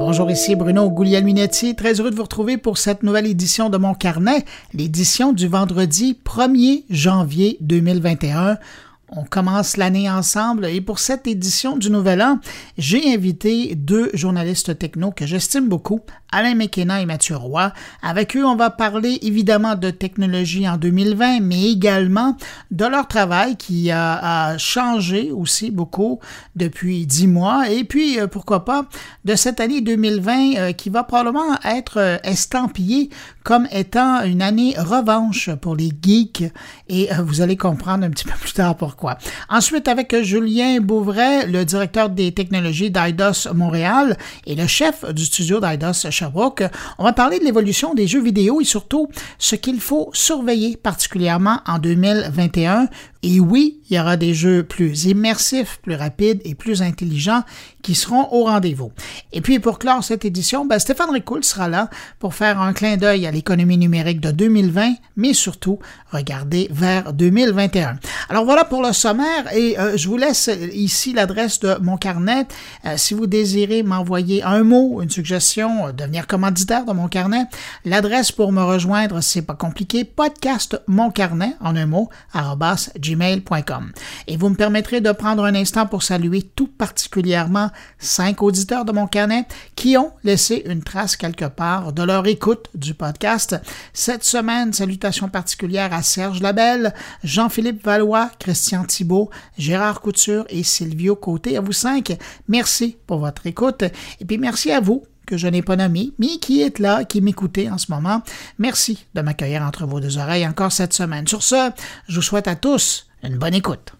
Bonjour, ici Bruno Guglielminetti. Très heureux de vous retrouver pour cette nouvelle édition de mon carnet, l'édition du vendredi 1er janvier 2021. On commence l'année ensemble et pour cette édition du Nouvel An, j'ai invité deux journalistes techno que j'estime beaucoup, Alain McKenna et Mathieu Roy. Avec eux, on va parler évidemment de technologie en 2020, mais également de leur travail qui a, changé aussi beaucoup depuis dix mois. Et puis, euh, pourquoi pas, de cette année 2020 euh, qui va probablement être euh, estampillée comme étant une année revanche pour les geeks. Et vous allez comprendre un petit peu plus tard pourquoi. Ensuite, avec Julien Bouvray, le directeur des technologies d'IDOS Montréal et le chef du studio d'IDOS Sherbrooke, on va parler de l'évolution des jeux vidéo et surtout ce qu'il faut surveiller particulièrement en 2021 et oui, il y aura des jeux plus immersifs, plus rapides et plus intelligents qui seront au rendez-vous. Et puis pour clore cette édition, ben, Stéphane Ricoul sera là pour faire un clin d'œil à l'économie numérique de 2020, mais surtout regarder vers 2021. Alors voilà pour le sommaire et euh, je vous laisse ici l'adresse de mon carnet. Euh, si vous désirez m'envoyer un mot, une suggestion, euh, devenir commanditaire de mon carnet, l'adresse pour me rejoindre, c'est pas compliqué, podcast mon carnet en un mot, arrobas, Et vous me permettrez de prendre un instant pour saluer tout particulièrement cinq auditeurs de mon carnet qui ont laissé une trace quelque part de leur écoute du podcast. Cette semaine, salutations particulières à Serge Labelle, Jean-Philippe Valois, Christian Thibault, Gérard Couture et Silvio Côté. À vous cinq, merci pour votre écoute. Et puis merci à vous que je n'ai pas nommé, mais qui est là, qui m'écoutez en ce moment. Merci de m'accueillir entre vos deux oreilles encore cette semaine. Sur ce, je vous souhaite à tous une bonne écoute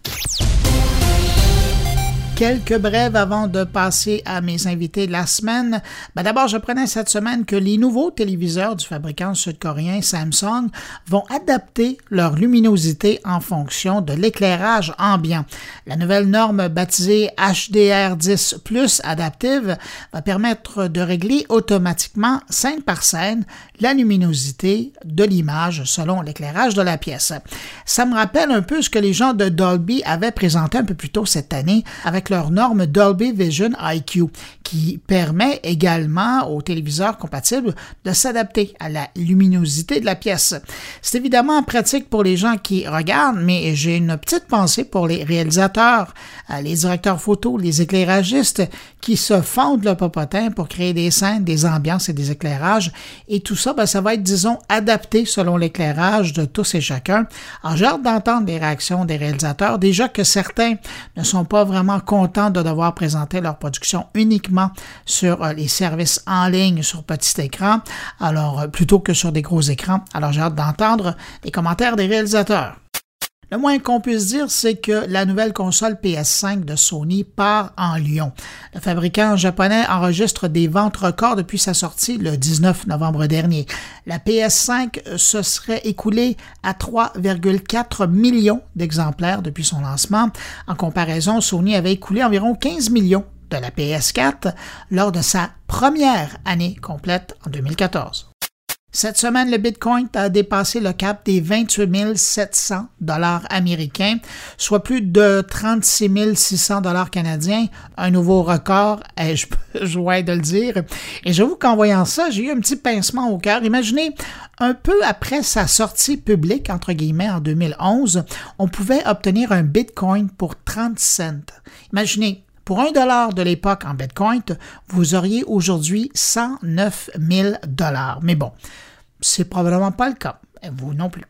quelques brèves avant de passer à mes invités de la semaine. Ben D'abord, je prenais cette semaine que les nouveaux téléviseurs du fabricant sud-coréen Samsung vont adapter leur luminosité en fonction de l'éclairage ambiant. La nouvelle norme baptisée HDR10 Plus adaptive va permettre de régler automatiquement scène par scène la luminosité de l'image selon l'éclairage de la pièce. Ça me rappelle un peu ce que les gens de Dolby avaient présenté un peu plus tôt cette année avec leur norme Dolby Vision IQ, qui permet également aux téléviseurs compatibles de s'adapter à la luminosité de la pièce. C'est évidemment pratique pour les gens qui regardent, mais j'ai une petite pensée pour les réalisateurs, euh, les directeurs photo, les éclairagistes qui se fondent le popotin pour créer des scènes, des ambiances et des éclairages. Et tout ça, ben, ça va être, disons, adapté selon l'éclairage de tous et chacun. Alors, j'ai hâte d'entendre les réactions des réalisateurs. Déjà que certains ne sont pas vraiment contents de devoir présenter leur production uniquement sur euh, les services en ligne sur petit écran, alors euh, plutôt que sur des gros écrans. Alors, j'ai hâte d'entendre les commentaires des réalisateurs. Le moins qu'on puisse dire, c'est que la nouvelle console PS5 de Sony part en Lyon. Le fabricant japonais enregistre des ventes records depuis sa sortie le 19 novembre dernier. La PS5 se serait écoulée à 3,4 millions d'exemplaires depuis son lancement. En comparaison, Sony avait écoulé environ 15 millions de la PS4 lors de sa première année complète en 2014. Cette semaine, le Bitcoin a dépassé le cap des 28 700 dollars américains, soit plus de 36 600 dollars canadiens, un nouveau record, ai-je joie de le dire. Et j'avoue qu'en voyant ça, j'ai eu un petit pincement au cœur. Imaginez, un peu après sa sortie publique, entre guillemets, en 2011, on pouvait obtenir un Bitcoin pour 30 cents. Imaginez, pour un dollar de l'époque en Bitcoin, vous auriez aujourd'hui 109 000 dollars. Mais bon, c'est probablement pas le cas. Vous non plus.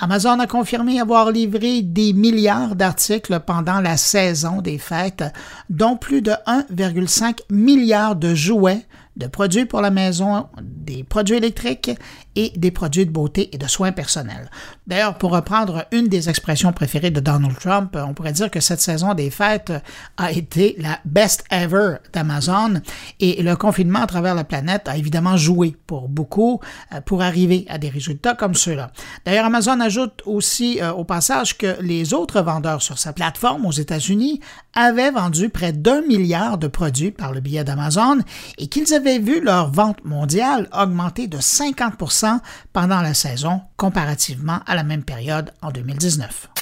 Amazon a confirmé avoir livré des milliards d'articles pendant la saison des fêtes, dont plus de 1,5 milliard de jouets, de produits pour la maison, des produits électriques et des produits de beauté et de soins personnels. D'ailleurs, pour reprendre une des expressions préférées de Donald Trump, on pourrait dire que cette saison des fêtes a été la best ever d'Amazon et le confinement à travers la planète a évidemment joué pour beaucoup euh, pour arriver à des résultats comme ceux-là. D'ailleurs, Amazon ajoute aussi euh, au passage que les autres vendeurs sur sa plateforme aux États-Unis avaient vendu près d'un milliard de produits par le biais d'Amazon et qu'ils avaient vu leur vente mondiale augmenter de 50 pendant la saison comparativement à la même période en 2019.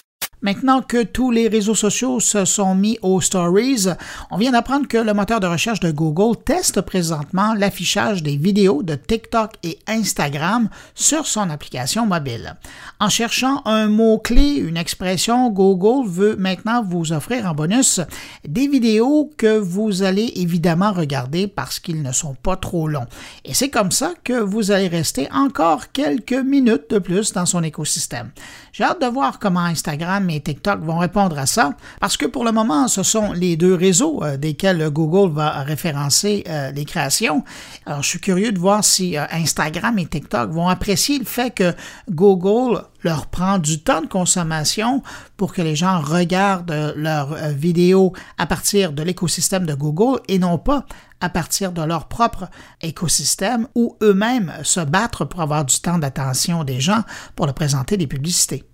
Maintenant que tous les réseaux sociaux se sont mis aux stories, on vient d'apprendre que le moteur de recherche de Google teste présentement l'affichage des vidéos de TikTok et Instagram sur son application mobile. En cherchant un mot-clé, une expression, Google veut maintenant vous offrir en bonus des vidéos que vous allez évidemment regarder parce qu'ils ne sont pas trop longs. Et c'est comme ça que vous allez rester encore quelques minutes de plus dans son écosystème. J'ai hâte de voir comment Instagram et TikTok vont répondre à ça, parce que pour le moment, ce sont les deux réseaux euh, desquels Google va référencer euh, les créations. Alors, je suis curieux de voir si euh, Instagram et TikTok vont apprécier le fait que Google leur prend du temps de consommation pour que les gens regardent leurs vidéos à partir de l'écosystème de Google et non pas à partir de leur propre écosystème ou eux-mêmes se battre pour avoir du temps d'attention des gens pour leur présenter des publicités.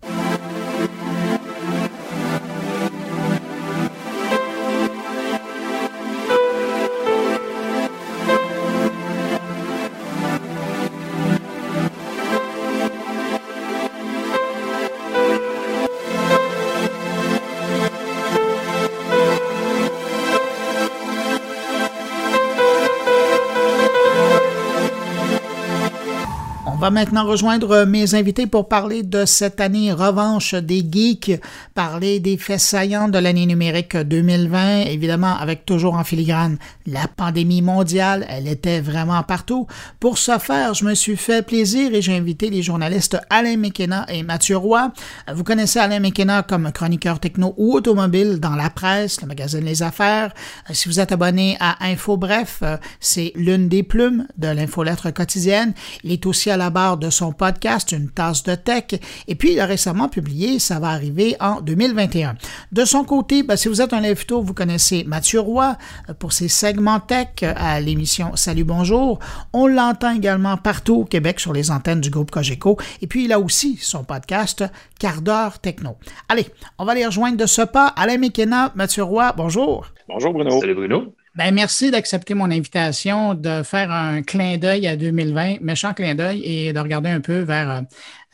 Maintenant rejoindre mes invités pour parler de cette année revanche des geeks, parler des faits saillants de l'année numérique 2020, évidemment avec toujours en filigrane la pandémie mondiale, elle était vraiment partout. Pour ce faire, je me suis fait plaisir et j'ai invité les journalistes Alain McKenna et Mathieu Roy. Vous connaissez Alain McKenna comme chroniqueur techno ou automobile dans la presse, le magazine Les Affaires. Si vous êtes abonné à Info Bref, c'est l'une des plumes de l'infolettre quotidienne. Il est aussi à la de son podcast Une tasse de tech. Et puis, il a récemment publié Ça va arriver en 2021. De son côté, ben, si vous êtes un lève-tôt, vous connaissez Mathieu Roy euh, pour ses segments tech euh, à l'émission Salut Bonjour. On l'entend également partout au Québec sur les antennes du groupe Cogeco. Et puis, il a aussi son podcast Quart d'heure techno. Allez, on va les rejoindre de ce pas. Alain McKenna, Mathieu Roy, bonjour. Bonjour Bruno. Salut Bruno. Ben, merci d'accepter mon invitation, de faire un clin d'œil à 2020, méchant clin d'œil, et de regarder un peu vers euh,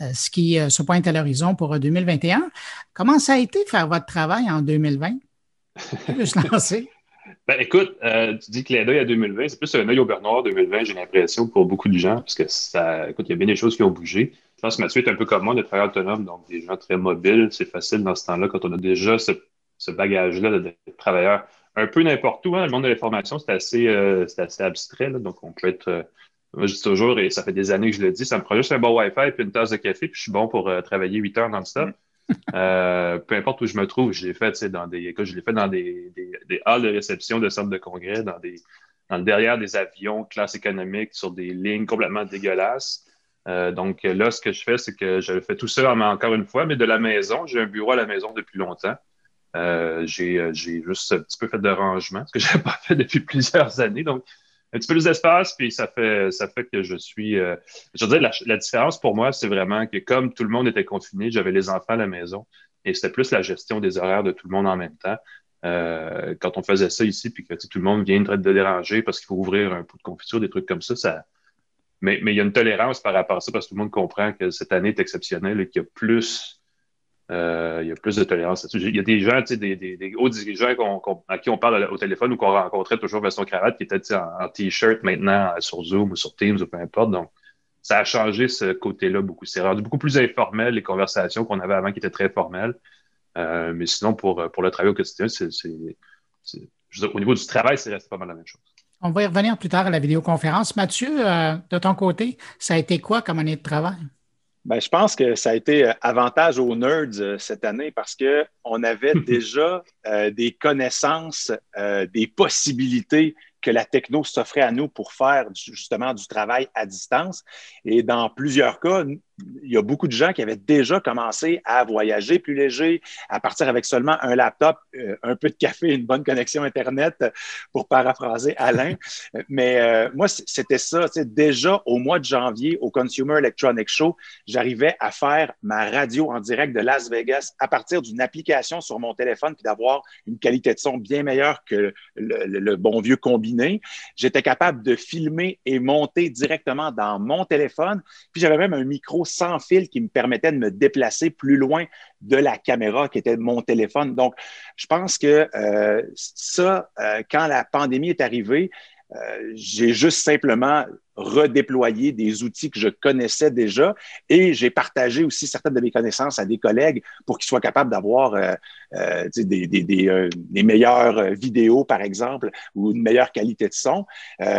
euh, ce qui euh, se pointe à l'horizon pour 2021. Comment ça a été faire votre travail en 2020? Je lancer. Ben, écoute, tu dis clin d'œil à 2020, c'est plus un œil au noir 2020, j'ai l'impression, pour beaucoup de gens, parce que ça, écoute, il y a bien des choses qui ont bougé. Je pense que Mathieu est un peu comme moi, de travailleur autonome, donc des gens très mobiles, c'est facile dans ce temps-là, quand on a déjà ce, ce bagage-là de travailleur un peu n'importe où. Hein. Le monde de l'information, c'est assez, euh, assez abstrait. donc, on peut être. Euh, moi, je dis toujours, et ça fait des années que je le dis, ça me prend juste un bon Wi-Fi et une tasse de café, puis je suis bon pour euh, travailler 8 heures dans le stop. peu importe où je me trouve, je l'ai fait dans des. Je l'ai fait dans des, des, halls de réception de centres de congrès, dans des dans le derrière des avions, classe économique, sur des lignes complètement dégueulasses. donc là, ce que je fais, c'est que je fais tout ça encore une fois, mais de la maison. J'ai un bureau à la maison depuis longtemps. Euh, euh, j'ai juste un petit peu fait de rangement, ce que je n'avais pas fait depuis plusieurs années. Donc, un petit peu plus d'espace, puis ça fait, ça fait que je suis. Euh, je veux dire, la, différence pour moi, c'est vraiment que comme tout le monde était confiné, j'avais les enfants à la maison et c'était plus la gestion des horaires de tout le monde en même temps. quand on faisait ça ici, puis que tout le monde vient de déranger parce qu'il faut ouvrir un pot de confiture, des trucs comme ça, ça. Mais, mais il y a une tolérance par rapport à ça parce que tout le monde comprend que cette année est exceptionnelle et qu'il y a plus euh, il y a plus de tolérance Il y a des gens, des, des, des hauts dirigeants à qui on parle au téléphone ou qu'on rencontrait toujours vers son cravate qui étaient en, en t-shirt maintenant sur Zoom ou sur Teams ou peu importe. Donc, ça a changé ce côté-là beaucoup. C'est rendu beaucoup plus informel les conversations qu'on avait avant qui étaient très formelles. Euh, mais sinon, pour, le travail au quotidien, au niveau du travail, c'est resté pas mal la même chose. On va y revenir plus tard à la vidéoconférence. Mathieu, euh, de ton côté, ça a été quoi comme année de travail? Ben, je pense que ça a été euh, avantage aux nerds euh, cette année parce qu'on avait déjà euh, des connaissances, des possibilités que la techno s'offrait à nous pour faire justement du travail à distance. Et dans plusieurs cas, il y a beaucoup de gens qui avaient déjà commencé à voyager plus léger, à partir avec seulement un laptop, euh, un peu de café, une bonne connexion Internet, pour paraphraser Alain. Mais euh, moi, c'était ça. Déjà au mois de janvier, au Consumer Electronics Show, j'arrivais à faire ma radio en direct de Las Vegas à partir d'une application sur mon téléphone, puis d'avoir une qualité de son bien meilleure que le, le bon vieux combiné. J'étais capable de filmer et monter directement dans mon téléphone. Puis j'avais même un micro sans fil qui me permettait de me déplacer plus loin de la caméra qui était mon téléphone. Donc, je pense que euh, ça, euh, quand la pandémie est arrivée, euh, j'ai juste simplement redéployer des outils que je connaissais déjà et j'ai partagé aussi certaines de mes connaissances à des collègues pour qu'ils soient capables d'avoir euh, euh, des, des, des, euh, des, meilleures vidéos, par exemple, ou une meilleure qualité de son.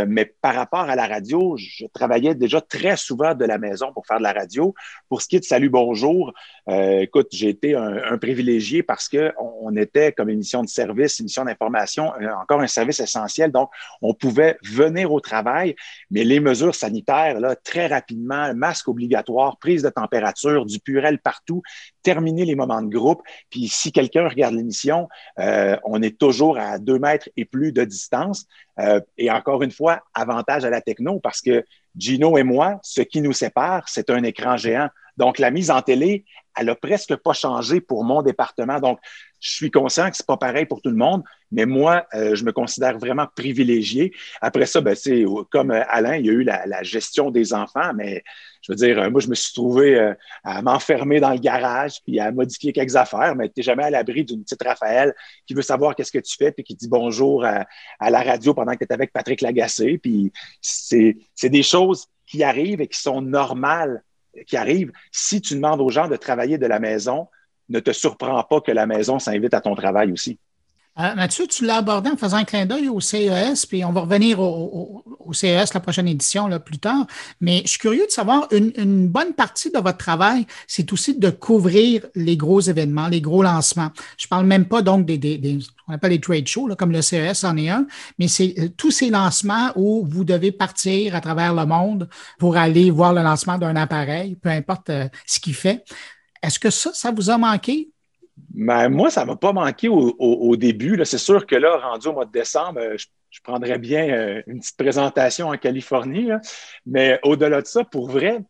mais par rapport à la radio, je travaillais déjà très souvent de la maison pour faire de la radio. Pour ce qui est de Salut Bonjour, écoute, j'ai été un, privilégié parce que on était comme émission de service, émission d'information, encore un service essentiel. Donc, on pouvait venir au travail, mais les mesures sanitaires, très rapidement, masque obligatoire, prise de température, du purel partout, terminer les moments de groupe. Puis si quelqu'un regarde l'émission, euh, on est toujours à deux mètres et plus de distance. Euh, et encore une fois, avantage à la techno parce que Gino et moi, ce qui nous sépare, c'est un écran géant. Donc, la mise en télé, elle a presque pas changé pour mon département. Donc, je suis conscient que c'est pas pareil pour tout le monde, mais moi, euh, je me considère vraiment privilégié. Après ça, ben, c'est comme euh, Alain, il y a eu la, gestion des enfants, mais je veux dire, euh, moi, je me suis trouvé à m'enfermer dans le garage puis à modifier quelques affaires, mais tu n'es jamais à l'abri d'une petite Raphaël qui veut savoir qu'est-ce que tu fais puis qui dit bonjour à, à la radio pendant que tu es avec Patrick Lagacé. Puis c'est des choses qui arrivent et qui sont normales qui arrivent. Si tu demandes aux gens de travailler de la maison, ne te surprends pas que la maison s'invite à ton travail aussi. Euh, Mathieu, tu l'as abordé en faisant un clin d'œil au CES, puis on va revenir au, CES la prochaine édition là, plus tard. Mais je suis curieux de savoir, une, bonne partie de votre travail, c'est aussi de couvrir les gros événements, les gros lancements. Je parle même pas donc des, des, on appelle les trade shows, comme le CES en est un, mais c'est euh, tous ces lancements où vous devez partir à travers le monde pour aller voir le lancement d'un appareil, peu importe euh, ce qu'il fait. Est-ce que ça, ça vous a manqué? Ben, moi, ça ne m'a pas manqué au, début. C'est sûr que là, rendu au mois de décembre, euh, je, prendrais bien euh, une petite présentation en Californie. Mais au-delà de ça, pour vrai,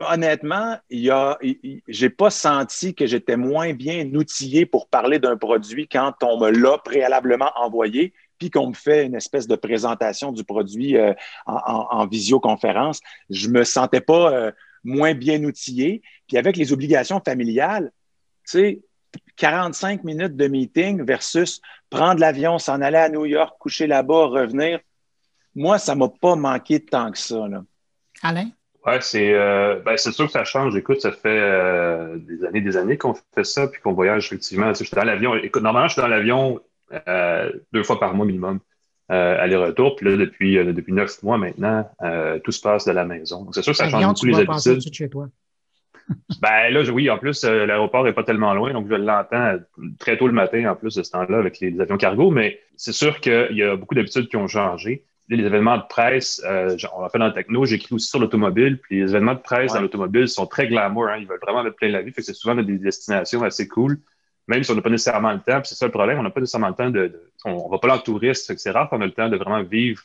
honnêtement, je n'ai pas senti que j'étais moins bien outillé pour parler d'un produit quand on me l'a préalablement envoyé puis qu'on me fait une espèce de présentation du produit euh, en, visioconférence. Je ne me sentais pas moins bien outillé. Puis avec les obligations familiales, sais, 45 minutes de meeting versus prendre l'avion, s'en aller à New York, coucher là-bas, revenir. Moi, ça ne m'a pas manqué de tant que ça. Là. Alain? Oui, euh, ben, c'est sûr que ça change. Écoute, ça fait euh, des années des années qu'on fait ça, puis qu'on voyage effectivement. je suis dans l'avion. Écoute, normalement, je suis dans l'avion euh, deux fois par mois minimum, aller-retour. Puis là, depuis, depuis neuf mois maintenant, tout se passe de la maison. c'est sûr que ça change beaucoup les habitudes. Ben là, oui, en plus, euh, l'aéroport n'est pas tellement loin, donc je l'entends très tôt le matin, en plus de ce temps-là, avec les, avions cargo, mais c'est sûr qu'il y a beaucoup d'habitudes qui ont changé. Les événements de presse, euh, on l'a fait dans le techno, j'écris aussi sur l'automobile, puis les événements de presse dans l'automobile sont très glamour, hein, ils veulent vraiment mettre plein la vie, fait que c'est souvent des destinations assez cool, même si on n'a pas nécessairement le temps, puis c'est ça le problème, on n'a pas nécessairement le temps de, on, va pas là en touriste, c'est rare qu'on a le temps de vraiment vivre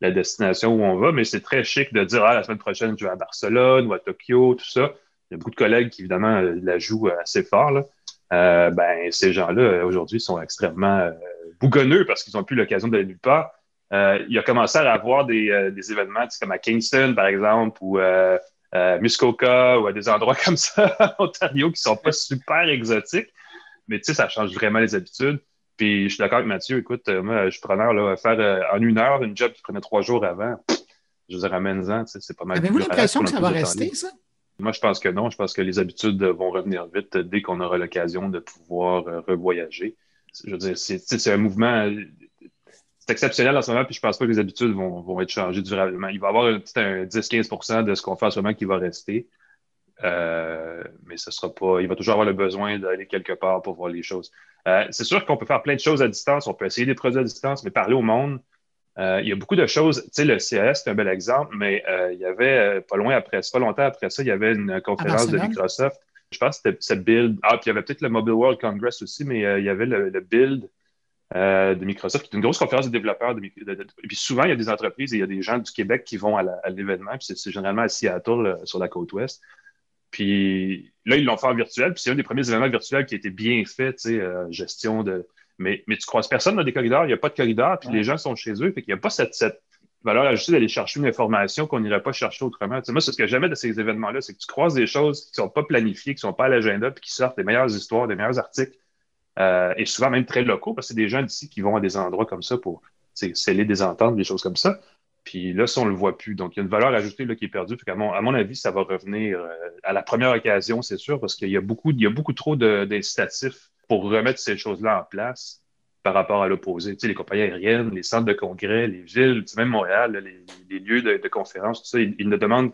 la destination où on va, mais c'est très chic de dire, ah, la semaine prochaine, je vais à Barcelone ou à Tokyo, tout ça il y a beaucoup de collègues qui, évidemment, euh, la jouent euh, assez fort. Là. Euh, ben, ces gens-là, aujourd'hui, sont extrêmement bougonneux parce qu'ils n'ont plus l'occasion d'aller nulle part. il a commencé à avoir des, des événements comme à Kingston, par exemple, ou euh, Muskoka, ou à des endroits comme ça, en Ontario, qui sont pas super exotiques. Mais tu sais, ça change vraiment les habitudes. Puis je suis d'accord avec Mathieu. Écoute, moi, je suis preneur là, faire en une heure une job qui prenait trois jours avant. Je vous ramène-en, c'est pas mal. Avez-vous l'impression que ça va rester, ça? Moi, je pense que non. Je pense que les habitudes vont revenir vite dès qu'on aura l'occasion de pouvoir euh, revoyager. Je veux dire, c'est un mouvement. C'est exceptionnel en ce moment, puis je pense pas que les habitudes vont, être changées durablement. Il va y avoir un 10-15% de ce qu'on fait en ce moment qui va rester. Euh, mais ce sera pas. Il va toujours avoir le besoin d'aller quelque part pour voir les choses. Euh, c'est sûr qu'on peut faire plein de choses à distance. On peut essayer des produits à distance, mais parler au monde, euh, il y a beaucoup de choses. Tu sais, le CES, c'est un bel exemple, mais euh, il y avait euh, pas loin après, pas longtemps après ça, il y avait une conférence de Microsoft. Je pense que c'était Build. Ah, puis il y avait peut-être le Mobile World Congress aussi, mais il y avait le, Build de Microsoft, qui est une grosse conférence de développeurs. De, et puis souvent, il y a des entreprises et il y a des gens du Québec qui vont à l'événement, puis c'est généralement à Seattle, sur la côte ouest. Puis là, ils l'ont fait en virtuel, puis c'est un des premiers événements virtuels qui a été bien fait, tu sais, gestion de mais, mais tu croises personne dans des corridors, il n'y a pas de corridor, puis les gens sont chez eux, fait qu'il n'y a pas cette, valeur ajoutée d'aller chercher une information qu'on n'irait pas chercher autrement. moi, c'est ce que j'aime de ces événements-là, c'est que tu croises des choses qui ne sont pas planifiées, qui ne sont pas à l'agenda, puis qui sortent des meilleures histoires, des meilleurs articles, euh, et souvent même très locaux, parce que c'est des gens d'ici qui vont à des endroits comme ça pour sceller des ententes, des choses comme ça. Puis là, ça, on ne le voit plus. Donc, il y a une valeur ajoutée là, qui est perdue. à, mon, à mon avis, ça va revenir euh, à la première occasion, c'est sûr, parce qu'il y, a beaucoup, il y a beaucoup trop d'incitatifs pour remettre ces choses-là en place par rapport à l'opposé. Tu sais, les compagnies aériennes, les centres de congrès, les villes, même Montréal, les, lieux de, conférences, tout ça, ils, ne demandent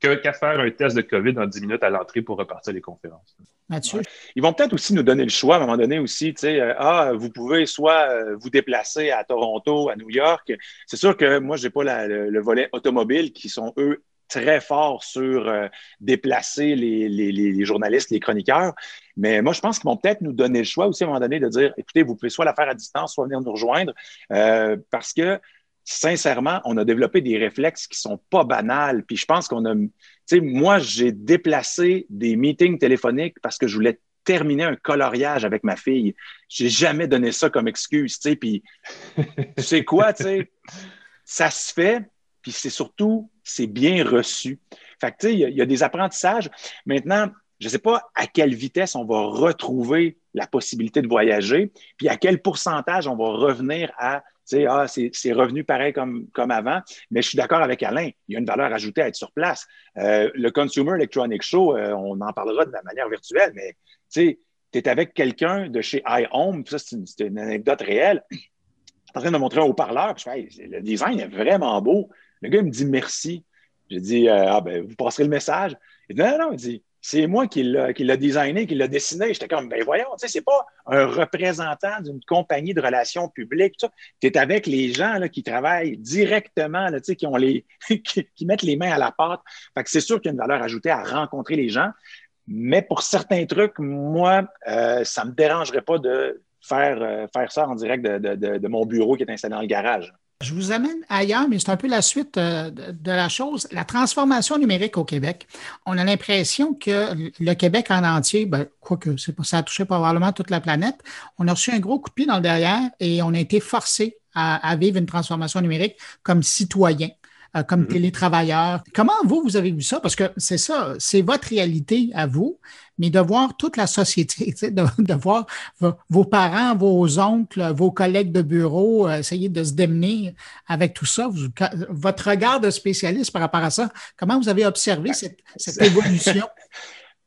qu'à faire un test de COVID en 10 minutes à l'entrée pour repartir les conférences. Mathieu? Ils vont peut-être aussi nous donner le choix à un moment donné aussi, tu sais, euh, ah, vous pouvez soit euh, vous déplacer à Toronto, à New York. C'est sûr que moi, je n'ai pas le, volet automobile qui sont, eux, très forts sur euh, déplacer les, journalistes, les chroniqueurs. Mais moi, je pense qu'ils vont peut-être nous donner le choix aussi à un moment donné de dire, écoutez, vous pouvez soit la faire à distance, soit venir nous rejoindre, parce que sincèrement, on a développé des réflexes qui sont pas banals. Puis je pense qu'on a, tu sais, moi, j'ai déplacé des meetings téléphoniques parce que je voulais terminer un coloriage avec ma fille. J'ai jamais donné ça comme excuse, tu sais. Puis tu sais quoi, tu sais, ça se fait. Puis c'est surtout, c'est bien reçu. Fait que tu sais, il y, a des apprentissages. Maintenant, je ne sais pas à quelle vitesse on va retrouver la possibilité de voyager, puis à quel pourcentage on va revenir à sais, ah, c'est revenu pareil comme, comme avant. Mais je suis d'accord avec Alain, il y a une valeur ajoutée à être sur place. Euh, le Consumer Electronic Show, euh, on en parlera de la manière virtuelle, mais tu es avec quelqu'un de chez iHome, ça, c'est une, anecdote réelle. En train de montrer un haut-parleur, fais, le design est vraiment beau. Le gars il me dit merci. J'ai dit, euh, ah, ben, vous passerez le message. Il dit, non, non, il dit, c'est moi qui l'a designé, qui l'a dessiné. J'étais comme, ben voyons, tu sais, c'est pas un représentant d'une compagnie de relations publiques. Tu es avec les gens là, qui travaillent directement, là, qui, ont les, qui, mettent les mains à la pâte. Fait que c'est sûr qu'il y a une valeur ajoutée à rencontrer les gens. Mais pour certains trucs, moi, euh, ça me dérangerait pas de faire, euh, faire ça en direct de, de mon bureau qui est installé dans le garage. Je vous amène ailleurs, mais c'est un peu la suite euh, de la chose. La transformation numérique au Québec. On a l'impression que le Québec en entier, ben, quoique ça a touché probablement toute la planète, on a reçu un gros coup de pied dans le derrière et on a été forcé à vivre une transformation numérique comme citoyen. Euh, comme mm-hmm. télétravailleur. Comment vous, vous avez vu ça? Parce que c'est ça, c'est votre réalité à vous, mais de voir toute la société, de, de voir vos parents, vos oncles, vos collègues de bureau euh, essayer de se démener avec tout ça. votre regard de spécialiste par rapport à ça, comment vous avez observé cette, cette évolution?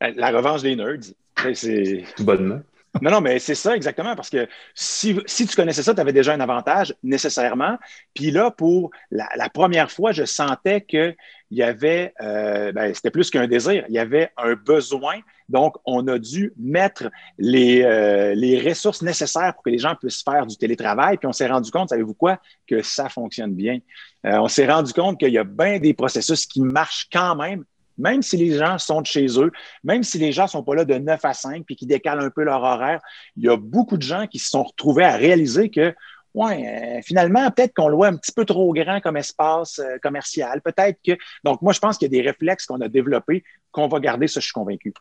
La revanche des nerds. C'est tout bonnement. Non, non, mais c'est ça exactement, parce que si, tu connaissais ça, tu avais déjà un avantage nécessairement. Puis là, pour la, première fois, je sentais qu'il y avait, euh, ben, c'était plus qu'un désir, il y avait un besoin. Donc, on a dû mettre les, euh, les ressources nécessaires pour que les gens puissent faire du télétravail. Puis on s'est rendu compte, savez-vous quoi, que ça fonctionne bien. Euh, on s'est rendu compte qu'il y a bien des processus qui marchent quand même même si les gens sont de chez eux, même si les gens ne sont pas là de 9 à 5 puis qui décalent un peu leur horaire, il y a beaucoup de gens qui se sont retrouvés à réaliser que Ouais, euh, finalement, peut-être qu'on le voit un petit peu trop grand comme espace euh, commercial. Peut-être que. Donc, moi, je pense qu'il y a des réflexes qu'on a développés qu'on va garder, ça, je suis convaincu.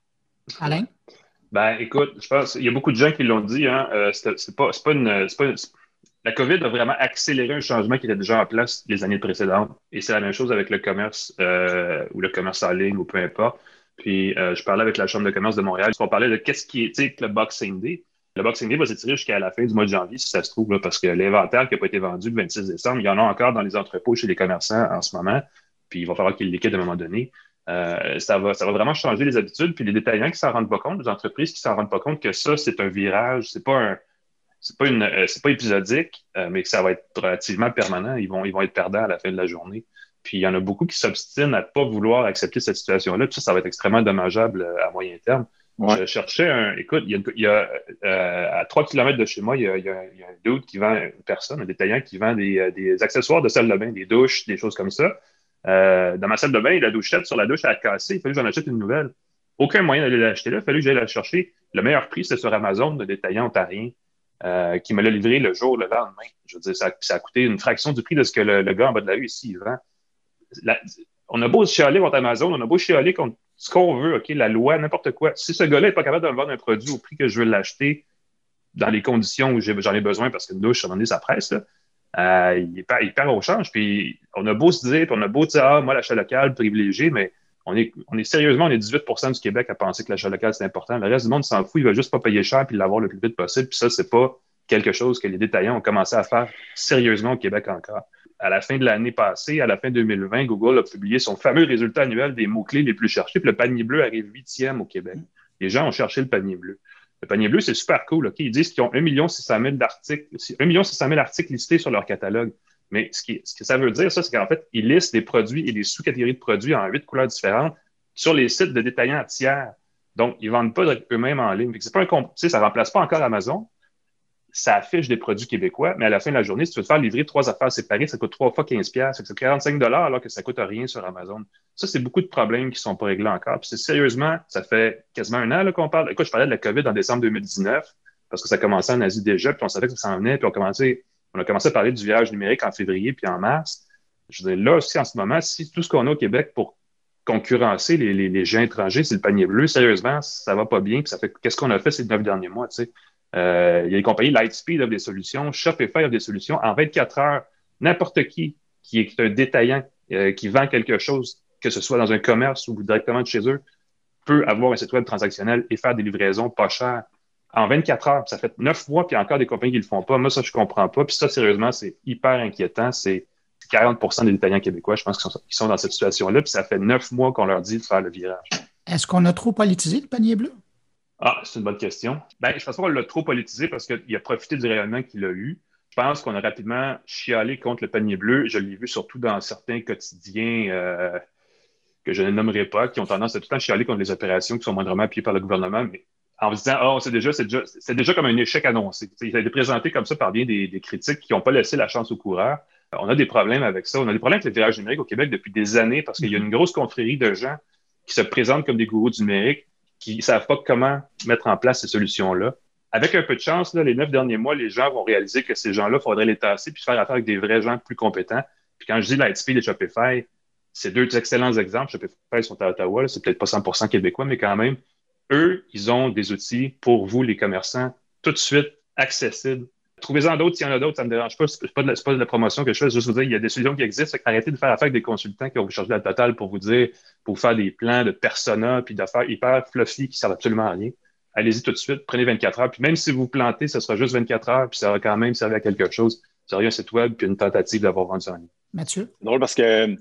Alain? Ben, écoute, je pense il y a beaucoup de gens qui l'ont dit. Hein, euh, c'est pas, pas, une, pas, la COVID a vraiment accéléré un changement qui était déjà en place les années précédentes. Et c'est la même chose avec le commerce euh, ou le commerce en ligne ou peu importe. Puis euh, je parlais avec la Chambre de commerce de Montréal. On parlait de qu'est-ce qui est le Boxing Day. Le Boxing Day va s'étirer jusqu'à la fin du mois de janvier, si ça se trouve, parce que l'inventaire qui n'a pas été vendu le 26 décembre, il y en a encore dans les entrepôts chez les commerçants en ce moment. Puis il va falloir qu'ils liquident à un moment donné. Euh, ça, va, ça va vraiment changer les habitudes. Puis les détaillants qui s'en rendent pas compte, les entreprises qui s'en rendent pas compte que ça, c'est un virage, c'est pas un, c'est pas une euh, c'est pas épisodique, euh, mais que ça va être relativement permanent. Ils vont, ils vont être perdants à la fin de la journée. Puis il y en a beaucoup qui s'obstinent à ne pas vouloir accepter cette situation-là. Puis ça, ça va être extrêmement dommageable euh, à moyen terme. Je cherchais un. Écoute, il y a, à 3 km de chez moi, il y a, il y a, un dude qui vend, une personne, un détaillant qui vend des, des, accessoires de salle de bain, des douches, des choses comme ça. dans ma salle de bain, la douchette sur la douche a cassé. Il fallait que j'en achète une nouvelle. Aucun moyen d'aller l'acheter là. Il fallait que j'aille la chercher. Le meilleur prix, c'est sur Amazon, de détaillant ontarien. Euh, qui me l'a livré le jour, le lendemain. Je veux dire, ça, ça, a coûté une fraction du prix de ce que le, gars en bas de la rue ici vend. on a beau chialer contre Amazon, on a beau chialer contre ce qu'on veut, OK, la loi, n'importe quoi. Si ce gars-là n'est pas capable de me vendre un produit au prix que je veux l'acheter, dans les conditions où j'en ai, besoin, parce qu'une douche, à un moment donné, ça presse, euh, il, perd, au change. Puis on a beau se dire, puis on a beau dire, ah, moi, l'achat local privilégié, mais on est, on est sérieusement, on est 18% du Québec à penser que l'achat local, c'est important. Le reste du monde s'en fout, il va juste pas payer cher puis l'avoir le plus vite possible. Puis ça, c'est pas quelque chose que les détaillants ont commencé à faire sérieusement au Québec encore. À la fin de l'année passée, à la fin 2020, Google a publié son fameux résultat annuel des mots-clés les plus cherchés, puis le panier bleu arrive huitième au Québec. Les gens ont cherché le panier bleu. Le panier bleu, c'est super cool. Ils disent qu'ils ont 1 600 000 d'articles, 1 600 000 articles listés sur leur catalogue. Mais ce, que ça veut dire, ça, c'est qu'en fait, ils listent des produits et des sous-catégories de produits en huit couleurs différentes sur les sites de détaillants tiers. Donc, ils ne vendent pas eux-mêmes en ligne. C'est pas un, ça ne remplace pas encore Amazon, ça affiche des produits québécois, mais à la fin de la journée, si tu veux te faire livrer trois affaires séparées, ça coûte trois fois 15 pièces, c'est 45 alors que ça coûte rien sur Amazon. Ça, c'est beaucoup de problèmes qui sont pas réglés encore. Puis sérieusement, ça fait quasiment un an qu'on parle. Écoute, je parlais de la COVID en décembre 2019 parce que ça commençait en Asie déjà, puis on savait que ça s'en venait, puis on, commençait, on a commencé à parler du virage numérique en février puis en mars. Je veux dire, là aussi, en ce moment, si tout ce qu'on a au Québec pour concurrencer les, les, les gens étrangers, c'est le panier bleu, sérieusement, ça va pas bien. Puis ça fait qu'est-ce qu'on a fait ces neuf derniers mois, tu sais? Euh, il y a des compagnies, Lightspeed des solutions, Shopify offre des solutions. En 24 heures, n'importe qui qui est un détaillant, euh, qui vend quelque chose, que ce soit dans un commerce ou directement de chez eux, peut avoir un site web transactionnel et faire des livraisons pas chères. En 24 heures, ça fait neuf mois, puis il y a encore des compagnies qui ne le font pas. Moi, ça, je comprends pas. Puis ça, sérieusement, c'est hyper inquiétant. C'est 40% des détaillants québécois, je pense, qui sont, qui sont dans cette situation-là. Puis ça fait neuf mois qu'on leur dit de faire le virage. Est-ce qu'on a trop politisé le panier bleu? Ah, c'est une bonne question. Ben, je pense pas qu'on l'a trop politisé parce qu'il a profité du rayonnement qu'il a eu. Je pense qu'on a rapidement chialé contre le panier bleu. Je l'ai vu surtout dans certains quotidiens euh, que je ne nommerai pas, qui ont tendance à tout le temps chialer contre les opérations qui sont moindrement appuyées par le gouvernement, mais en se disant, oh, c'est déjà, c'est déjà, c'est déjà comme un échec annoncé. il a été présenté comme ça par bien des, des critiques qui n'ont pas laissé la chance aux coureurs. On a des problèmes avec ça. On a des problèmes avec le virage numérique au Québec depuis des années parce qu'il y a une grosse confrérie de gens qui se présentent comme des gourous du numérique qui ne savent pas comment mettre en place ces solutions-là. Avec un peu de chance, là, les neuf derniers mois, les gens vont réaliser que ces gens-là, il faudrait les tasser puis faire affaire avec des vrais gens plus compétents. Puis quand je dis Lightspeed et Shopify, c'est deux excellents exemples. Shopify, ils sont à Ottawa, c'est peut-être pas 100% québécois, mais quand même, eux, ils ont des outils pour vous, les commerçants, tout de suite accessibles Trouvez-en d'autres, s'il y en a d'autres, ça ne me dérange pas. Ce n'est pas, pas, de la promotion que je fais, juste vous dire, il y a des solutions qui existent. Arrêtez de faire affaire avec des consultants qui vont vous charger la totale pour vous dire, pour faire des plans de persona, puis d'affaires hyper fluffy qui ne servent absolument à rien. Allez-y tout de suite, prenez 24 heures. Puis même si vous plantez, ce sera juste 24 heures, puis ça va quand même servir à quelque chose. Ça aura un site web, puis une tentative d'avoir vendu en ligne. Mathieu? Drôle parce que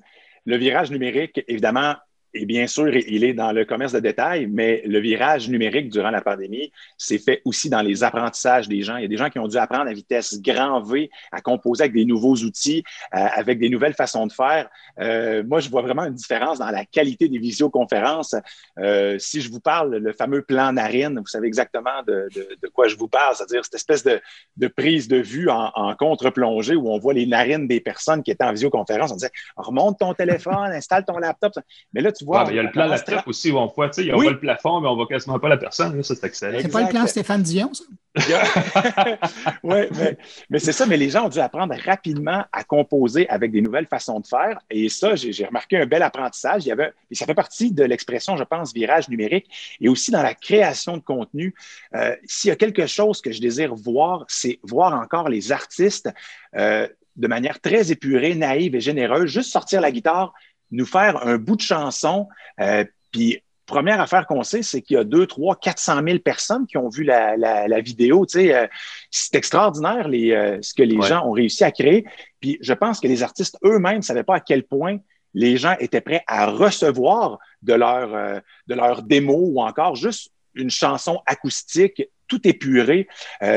le virage numérique, évidemment, et bien sûr, il est dans le commerce de détail, mais le virage numérique durant la pandémie s'est fait aussi dans les apprentissages des gens. Il y a des gens qui ont dû apprendre à vitesse grand V, à composer avec des nouveaux outils, euh, avec des nouvelles façons de faire. Euh, moi, je vois vraiment une différence dans la qualité des visioconférences. Euh, si je vous parle, le fameux plan narine, vous savez exactement de, quoi je vous parle, c'est-à-dire cette espèce de, prise de vue en, contre-plongée où on voit les narines des personnes qui étaient en visioconférence. On disait, remonte ton téléphone, installe ton laptop. Mais là, tu vois. il y a le plan la trappe aussi où on voit, tu sais, il voit le plafond, mais on voit quasiment pas la personne. ça, c'est excellent. C'est pas le plan Stéphane Dion, ça? oui, mais, c'est ça, mais les gens ont dû apprendre rapidement à composer avec des nouvelles façons de faire. Et ça, j'ai remarqué un bel apprentissage. Il y avait, et ça fait partie de l'expression, je pense, virage numérique et aussi dans la création de contenu. Euh, s'il y a quelque chose que je désire voir, c'est voir encore les artistes euh, de manière très épurée, naïve et généreuse, juste sortir la guitare, nous faire un bout de chanson, euh, puis première affaire qu'on sait, c'est qu'il y a 2, 3, 400 000 personnes qui ont vu la, la, vidéo. Tu sais, euh, c'est extraordinaire les, euh, ce que les gens ont réussi à créer. Puis je pense que les artistes eux-mêmes ne savaient pas à quel point les gens étaient prêts à recevoir de leur, euh, de leur démo ou encore juste une chanson acoustique tout épurée.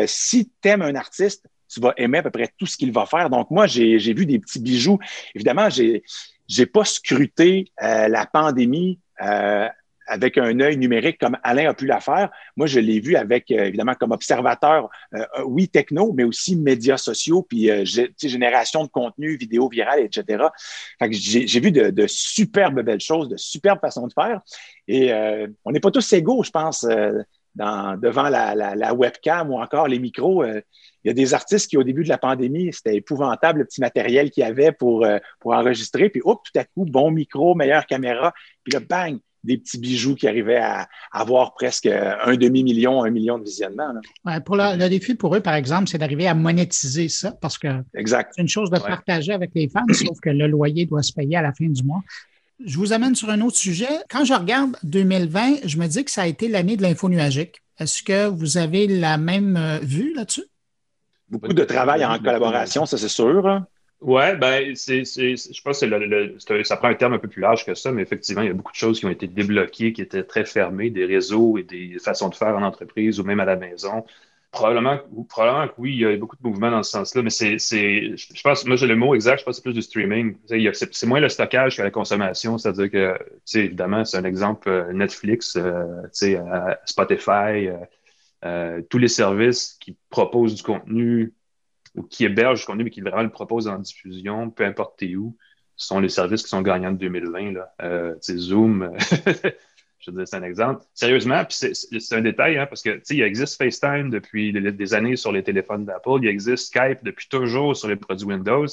si tu aimes un artiste, tu vas aimer à peu près tout ce qu'il va faire. Donc, moi, j'ai vu des petits bijoux. Évidemment, j'ai n'ai pas scruté la pandémie avec un œil numérique comme Alain a pu la faire. Moi, je l'ai vu avec, euh, évidemment, comme observateur, euh, oui, techno, mais aussi médias sociaux, puis euh, génération de contenu, vidéo virale, etc. j'ai vu de, superbes belles choses, de superbes façons de faire. Et on n'est pas tous égaux, je pense, dans, devant la, webcam ou encore les micros. il y a des artistes qui, au début de la pandémie, c'était épouvantable le petit matériel qu'il y avait pour, pour enregistrer. Puis, hop, tout à coup, bon micro, meilleure caméra. Puis là, bang, des petits bijoux qui arrivaient à avoir presque un demi-million, un million de visionnements. pour le, défi pour eux, par exemple, c'est d'arriver à monétiser ça parce que c'est une chose de partager avec les fans, sauf que le loyer doit se payer à la fin du mois. Je vous amène sur un autre sujet. Quand je regarde 2020, je me dis que ça a été l'année de l'info nuagique. Est-ce que vous avez la même euh, vue là-dessus? Beaucoup de travail en collaboration, ça c'est sûr. Oui, ben, c'est, je pense que ça prend un terme un peu plus large que ça, mais effectivement, il y a beaucoup de choses qui ont été débloquées, qui étaient très fermées, des réseaux et des façons de faire en entreprise ou même à la maison. Probablement, probablement que oui, il y a beaucoup de mouvements dans ce sens-là, mais c'est, je pense, moi j'ai le mot exact, je pense que c'est plus du streaming. C'est moins le stockage que la consommation, c'est-à-dire que, évidemment, c'est un exemple euh, Netflix, euh, sais, Spotify, euh, tous les services qui proposent du contenu ou qui héberge du contenu, mais qui vraiment le propose en diffusion, peu importe où, sont les services qui sont gagnants de 2020. Là. Euh, Zoom, je veux dire, c'est un exemple. Sérieusement, c'est un détail, hein, parce que il existe FaceTime depuis des années sur les téléphones d'Apple, il existe Skype depuis toujours sur les produits Windows.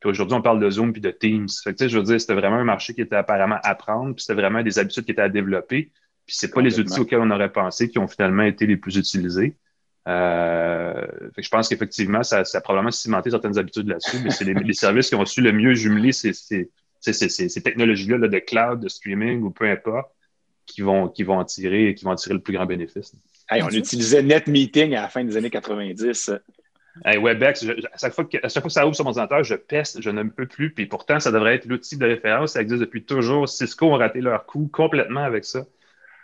Puis aujourd'hui, on parle de Zoom puis de Teams. Fait que, je veux dire, c'était vraiment un marché qui était apparemment à prendre, puis c'était vraiment des habitudes qui étaient à développer. Puis c'est pas les outils auxquels on aurait pensé qui ont finalement été les plus utilisés. Euh, je pense qu'effectivement, ça, ça, a probablement cimenté certaines habitudes là-dessus, mais c'est les, services qui ont su le mieux jumeler ces, ces, ces, technologies-là de cloud, de streaming ou peu importe, qui vont, qui vont en tirer, qui vont en tirer le plus grand bénéfice. on utilisait NetMeeting à la fin des années 90. Hey, WebEx, à, chaque fois que, à chaque fois que ça ouvre sur mon ordinateur, je peste, je ne peux plus. Puis pourtant, ça devrait être l'outil de référence. Ça existe depuis toujours. Cisco ont raté leur coup complètement avec ça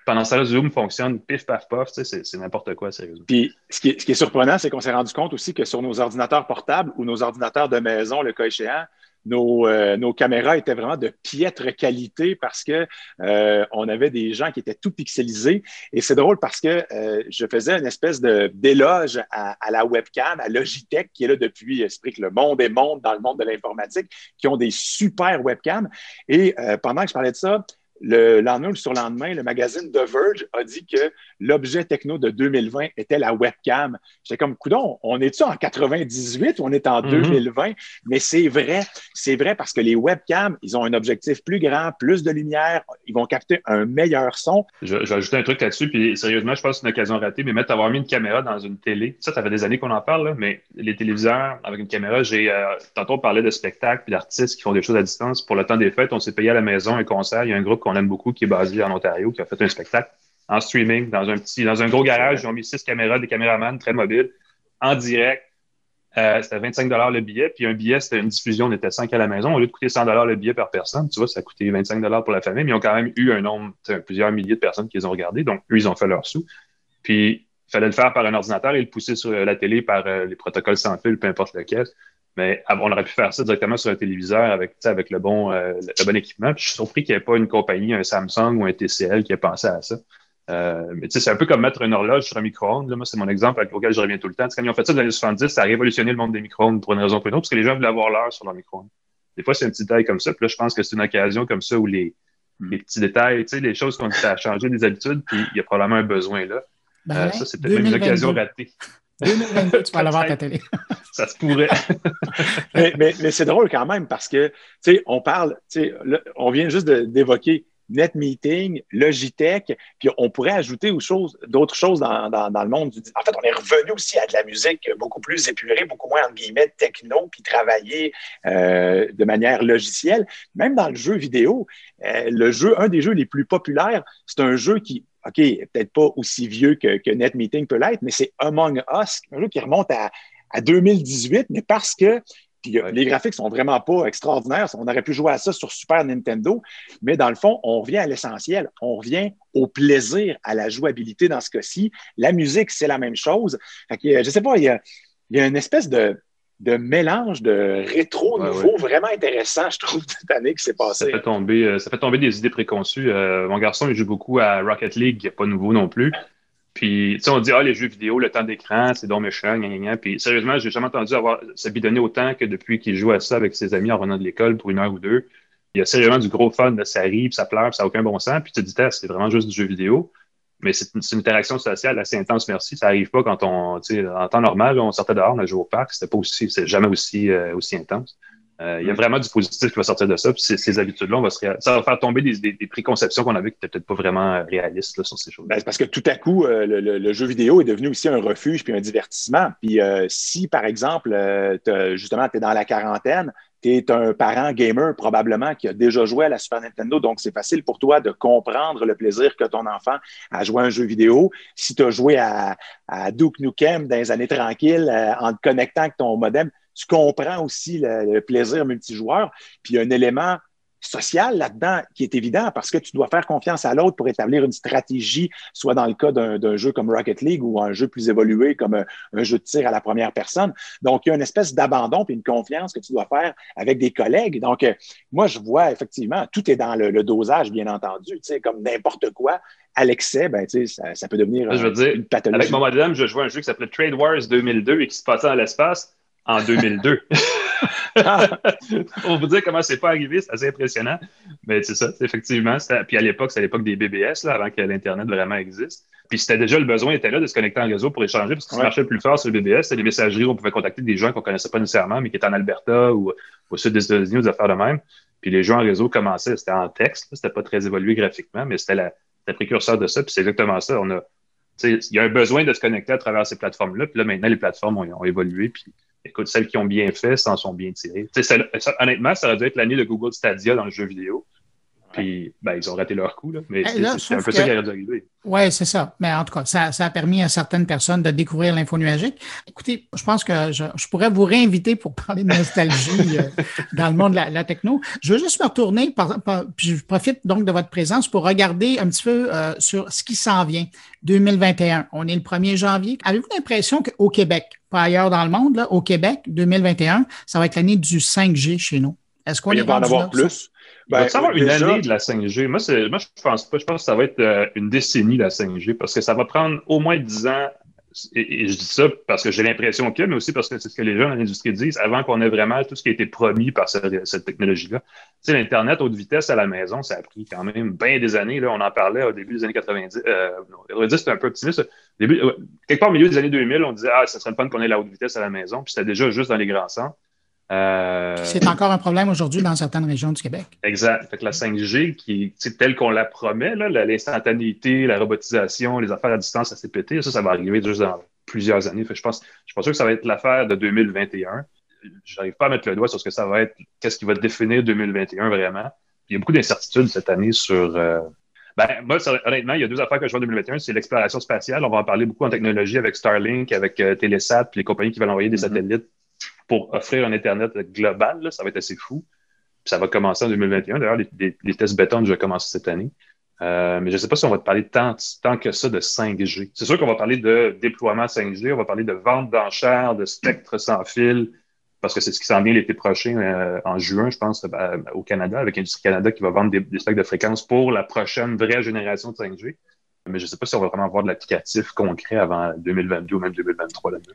pendant ce temps-là, Zoom fonctionne pif, paf, paf, c'est n'importe quoi, sérieusement. Puis, ce qui est, ce qui est surprenant, c'est qu'on s'est rendu compte aussi que sur nos ordinateurs portables ou nos ordinateurs de maison, le cas échéant, nos, euh, nos caméras étaient vraiment de piètre qualité parce que euh, on avait des gens qui étaient tout pixelisés. Et c'est drôle parce que euh, je faisais une espèce d'éloge à, à, la webcam, à Logitech, qui est là depuis, que le monde est monde dans le monde de l'informatique, qui ont des super webcams. Et pendant que je parlais de ça, le lendemain ou le surlendemain, le magazine The Verge a dit que l'objet techno de 2020 était la webcam. J'étais comme, coudon, on est-tu en 98 ou on est en 2020? Mhm. Mais c'est vrai, c'est vrai parce que les webcams, ils ont un objectif plus grand, plus de lumière, ils vont capter un meilleur son. Je, vais ajouter un truc là-dessus, puis sérieusement, je pense que c'est une occasion ratée, mais mettre avoir mis une caméra dans une télé, ça, ça fait des années qu'on en parle, mais les téléviseurs avec une caméra, j'ai, euh, tantôt on parlait de spectacles puis d'artistes qui font des choses à distance. Pour le temps des fêtes, on s'est payé à la maison un concert, il y a un groupe qu'on aime beaucoup, qui est basé en Ontario, qui a fait un spectacle en streaming dans un petit, dans un gros garage. Ils ont mis six caméras, des caméramans très mobiles, en direct. Euh, c'était 25 le billet, puis un billet, c'était une diffusion, on était 5 à la maison. Au lieu de coûter 100 le billet par personne, tu vois, ça a coûté 25 pour la famille, mais ils ont quand même eu un nombre, plusieurs milliers de personnes qui les ont regardés. Donc, eux, ils ont fait leur sous. Puis, il fallait le faire par un ordinateur et le pousser sur la télé par euh, les protocoles sans fil, peu importe lequel. Mais on aurait pu faire ça directement sur un téléviseur avec, avec le, bon, euh, le bon équipement. Puis je suis surpris qu'il n'y ait pas une compagnie, un Samsung ou un TCL qui ait pensé à ça. Euh, mais tu sais, c'est un peu comme mettre une horloge sur un micro-ondes. Moi, c'est mon exemple avec lequel je reviens tout le temps. quand ils ont fait ça dans les années 70, ça a révolutionné le monde des micro-ondes pour une raison ou pour une autre, parce que les gens voulaient avoir l'heure sur leur micro-ondes. Des fois, c'est un petit détail comme ça. Puis là, je pense que c'est une occasion comme ça où les, hmm. les petits détails, tu sais, les choses qu'on a changé des habitudes, puis il y a probablement un besoin là. Ben euh, ça, c'est peut-être une occasion ratée. 2022, tu vas l'avoir à ta télé. ça se pourrait. mais, mais, c'est drôle quand même parce que, tu sais, on parle, tu sais, on vient juste d'évoquer NetMeeting, Logitech, puis on pourrait ajouter d'autres choses dans, dans, le monde. En fait, on est revenu aussi à de la musique beaucoup plus épurée, beaucoup moins, entre guillemets, techno, puis travailler euh, de manière logicielle. Même dans le jeu vidéo, euh, le jeu, un des jeux les plus populaires, c'est un jeu qui OK, peut-être pas aussi vieux que, que NetMeeting peut l'être, mais c'est Among Us, un jeu qui remonte à, 2018, mais parce que les graphiques sont vraiment pas extraordinaires. On aurait pu jouer à ça sur Super Nintendo, mais dans le fond, on revient à l'essentiel. On revient au plaisir, à la jouabilité dans ce cas-ci. La musique, c'est la même chose. Je je sais pas, il y il y a une espèce de, de mélange de rétro nouveau vraiment intéressant, je trouve, cette année qui s'est passée. Ça fait tomber, euh, ça fait tomber des idées préconçues. Euh, mon garçon, il joue beaucoup à Rocket League, qui n'est pas nouveau non plus. Puis, tu sais, on dit, ah, les jeux vidéo, le temps d'écran, c'est donc méchant, gna, gna, Puis, sérieusement, j'ai jamais entendu avoir ça bidonné autant que depuis qu'il joue à ça avec ses amis en revenant de l'école pour une heure ou deux. Il y a sérieusement du gros fun, ça rit, ça pleure, puis ça n'a aucun bon sens. Puis, tu te dis, c'est vraiment juste du jeu vidéo. Mais c'est une, interaction sociale assez intense, merci. Ça n'arrive pas quand on, tu sais, en temps normal, on sortait dehors, on a joué au parc, c'était pas aussi, c'est jamais aussi, euh, aussi intense. Euh, il y a mm. vraiment du positif qui va sortir de ça. Puis ces, habitudes-là, va ça va faire tomber des, préconceptions qu'on avait qui n'étaient peut-être pas vraiment réalistes sur ces choses. Ben, parce que tout à coup, euh, le, jeu vidéo est devenu aussi un refuge puis un divertissement. Puis euh, si, par exemple, justement, tu es dans la quarantaine, tu es un parent gamer probablement qui a déjà joué à la Super Nintendo, donc c'est facile pour toi de comprendre le plaisir que ton enfant a joué à un jeu vidéo. Si tu as joué à, à Duke Nukem dans les années tranquilles en te connectant avec ton modem, tu comprends aussi le, plaisir multijoueur. Puis il y a un élément social là-dedans qui est évident parce que tu dois faire confiance à l'autre pour établir une stratégie, soit dans le cas d'un jeu comme Rocket League ou un jeu plus évolué comme un, jeu de tir à la première personne. Donc, il y a une espèce d'abandon et une confiance que tu dois faire avec des collègues. Donc, euh, moi, je vois effectivement, tout est dans le, dosage, bien entendu, tu sais, comme n'importe quoi. À l'excès, ben, tu sais, ça, peut devenir je veux dire, une pathologie. Avec mon modem, je jouais à un jeu qui s'appelait Trade Wars 2002 et qui se passait dans l'espace en 2002. Pour vous dire comment c'est pas arrivé, c'est assez impressionnant. Mais c'est ça, effectivement. Puis à l'époque, c'est à l'époque des BBS, là, avant que l'Internet vraiment existe. Puis c'était déjà le besoin était là de se connecter en réseau pour échanger, parce que ce qui marchait le plus fort sur le BBS, c'était les messageries où on pouvait contacter des gens qu'on connaissait pas nécessairement, mais qui étaient en Alberta ou au sud des États-Unis ou des affaires de même. Puis les jeux en réseau commençaient, c'était en texte, c'était pas très évolué graphiquement, mais c'était la, la précurseur de ça. Puis c'est exactement ça. On a, il y a un besoin de se connecter à travers ces plateformes-là. Puis là, maintenant, les plateformes ont, ont évolué. Puis écoute, celles qui ont bien fait s'en sont bien tirées. honnêtement, ça aurait dû être l'année de Google Stadia dans le jeu vidéo. Puis, ben, ils ont raté leur coup, là. mais c'est un peu ça qui aurait dû arriver. Oui, c'est ça. Mais en tout cas, ça, a permis à certaines personnes de découvrir l'info nuagique. Écoutez, je pense que je, pourrais vous réinviter pour parler de nostalgie euh, dans le monde de la, techno. Je veux juste me retourner, puis je profite donc de votre présence pour regarder un petit peu euh, sur ce qui s'en vient. 2021, on est le 1er janvier. Avez-vous l'impression qu'au Québec, pas ailleurs dans le monde, là, au Québec, 2021, ça va être l'année du 5G chez nous? Est-ce qu'on va en avoir plus? Ben, va avoir une année de la 5G? Moi, moi, je pense pas. Je pense que ça va être euh, une décennie, la 5G, parce que ça va prendre au moins 10 ans. Et, je dis ça parce que j'ai l'impression qu'il y a, mais aussi parce que c'est ce que les gens dans l'industrie disent, avant qu'on ait vraiment tout ce qui a été promis par cette, technologie-là. Tu sais, l'Internet haute vitesse à la maison, ça a pris quand même bien des années. Là, on en parlait au début des années 90. Euh, c'était un peu optimiste. Début, quelque part au milieu des années 2000, on disait, ah, ça serait le fun qu'on ait la haute vitesse à la maison. Puis c'était déjà juste dans les grands centres. Euh, c'est encore un problème aujourd'hui dans certaines régions du Québec. Exact. Fait que la 5G, qui est telle qu'on la promet, l'instantaneité, la robotisation, les affaires à distance, ça s'est pété. Ça, ça va arriver juste dans plusieurs années. je pense, je suis pas sûr que ça va être l'affaire de 2021. Je n'arrive pas à mettre le doigt sur ce que ça va être, qu'est-ce qui va définir 2021 vraiment. il y a beaucoup d'incertitudes cette année sur. Euh, ben, moi, honnêtement, il y a deux affaires que je vois en 2021. C'est l'exploration spatiale. On va en parler beaucoup en technologie avec Starlink, avec euh, Telesat, puis les compagnies qui veulent envoyer des mm-hmm. satellites pour offrir un Internet global. ça va être assez fou. ça va commencer en 2021. D'ailleurs, les, tests béton vont commencer cette année. Euh, mais je ne sais pas si on va te parler tant, que ça de 5G. C'est sûr qu'on va parler de déploiement 5G, on va parler de vente d'enchères, de spectre sans fil, parce que c'est ce qui s'en vient l'été prochain, euh, en juin, je pense, euh, au Canada, avec Industrie Canada qui va vendre des, spectres de fréquence pour la prochaine vraie génération de 5G. Mais je ne sais pas si on va vraiment avoir de l'applicatif concret avant 2022 ou même 2023 là-dedans.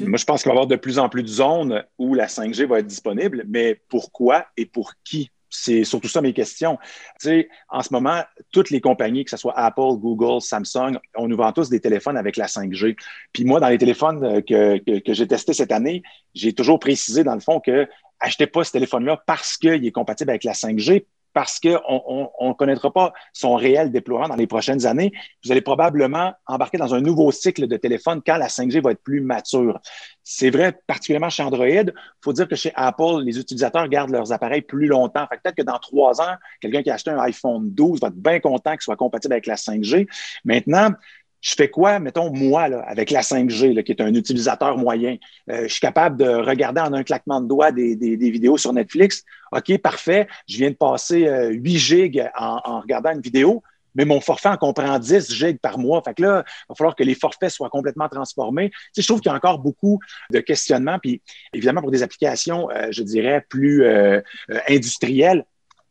Moi, je pense qu'il va y avoir de plus en plus de zones où la 5G va être disponible, mais pourquoi et pour qui? C'est surtout ça mes questions. Tu sais, en ce moment, toutes les compagnies, que ce soit Apple, Google, Samsung, on nous vend tous des téléphones avec la 5G. Puis moi, dans les téléphones euh, que, que, j'ai testés cette année, j'ai toujours précisé, dans le fond, que achetez pas ce téléphone-là parce qu'il est compatible avec la 5G, parce qu'on ne connaîtra pas son réel déploiement dans les prochaines années. Vous allez probablement embarquer dans un nouveau cycle de téléphone quand la 5G va être plus mature. C'est vrai, particulièrement chez Android. Il faut dire que chez Apple, les utilisateurs gardent leurs appareils plus longtemps. Peut-être que dans trois ans, quelqu'un qui a acheté un iPhone 12 va être bien content qu'il soit compatible avec la 5G. Maintenant, je fais quoi, mettons, moi, avec la 5G, là, qui est un utilisateur moyen? Euh, je suis capable de regarder en un claquement de doigts des, vidéos sur Netflix. OK, parfait. Je viens de passer 8 euh, gigs en, en, regardant une vidéo, mais mon forfait en comprend 10 gigs par mois. Fait que là, il va falloir que les forfaits soient complètement transformés. Tu sais, je trouve qu'il y a encore beaucoup de questionnements. Puis, évidemment, pour des applications, euh, je dirais, plus industrielles,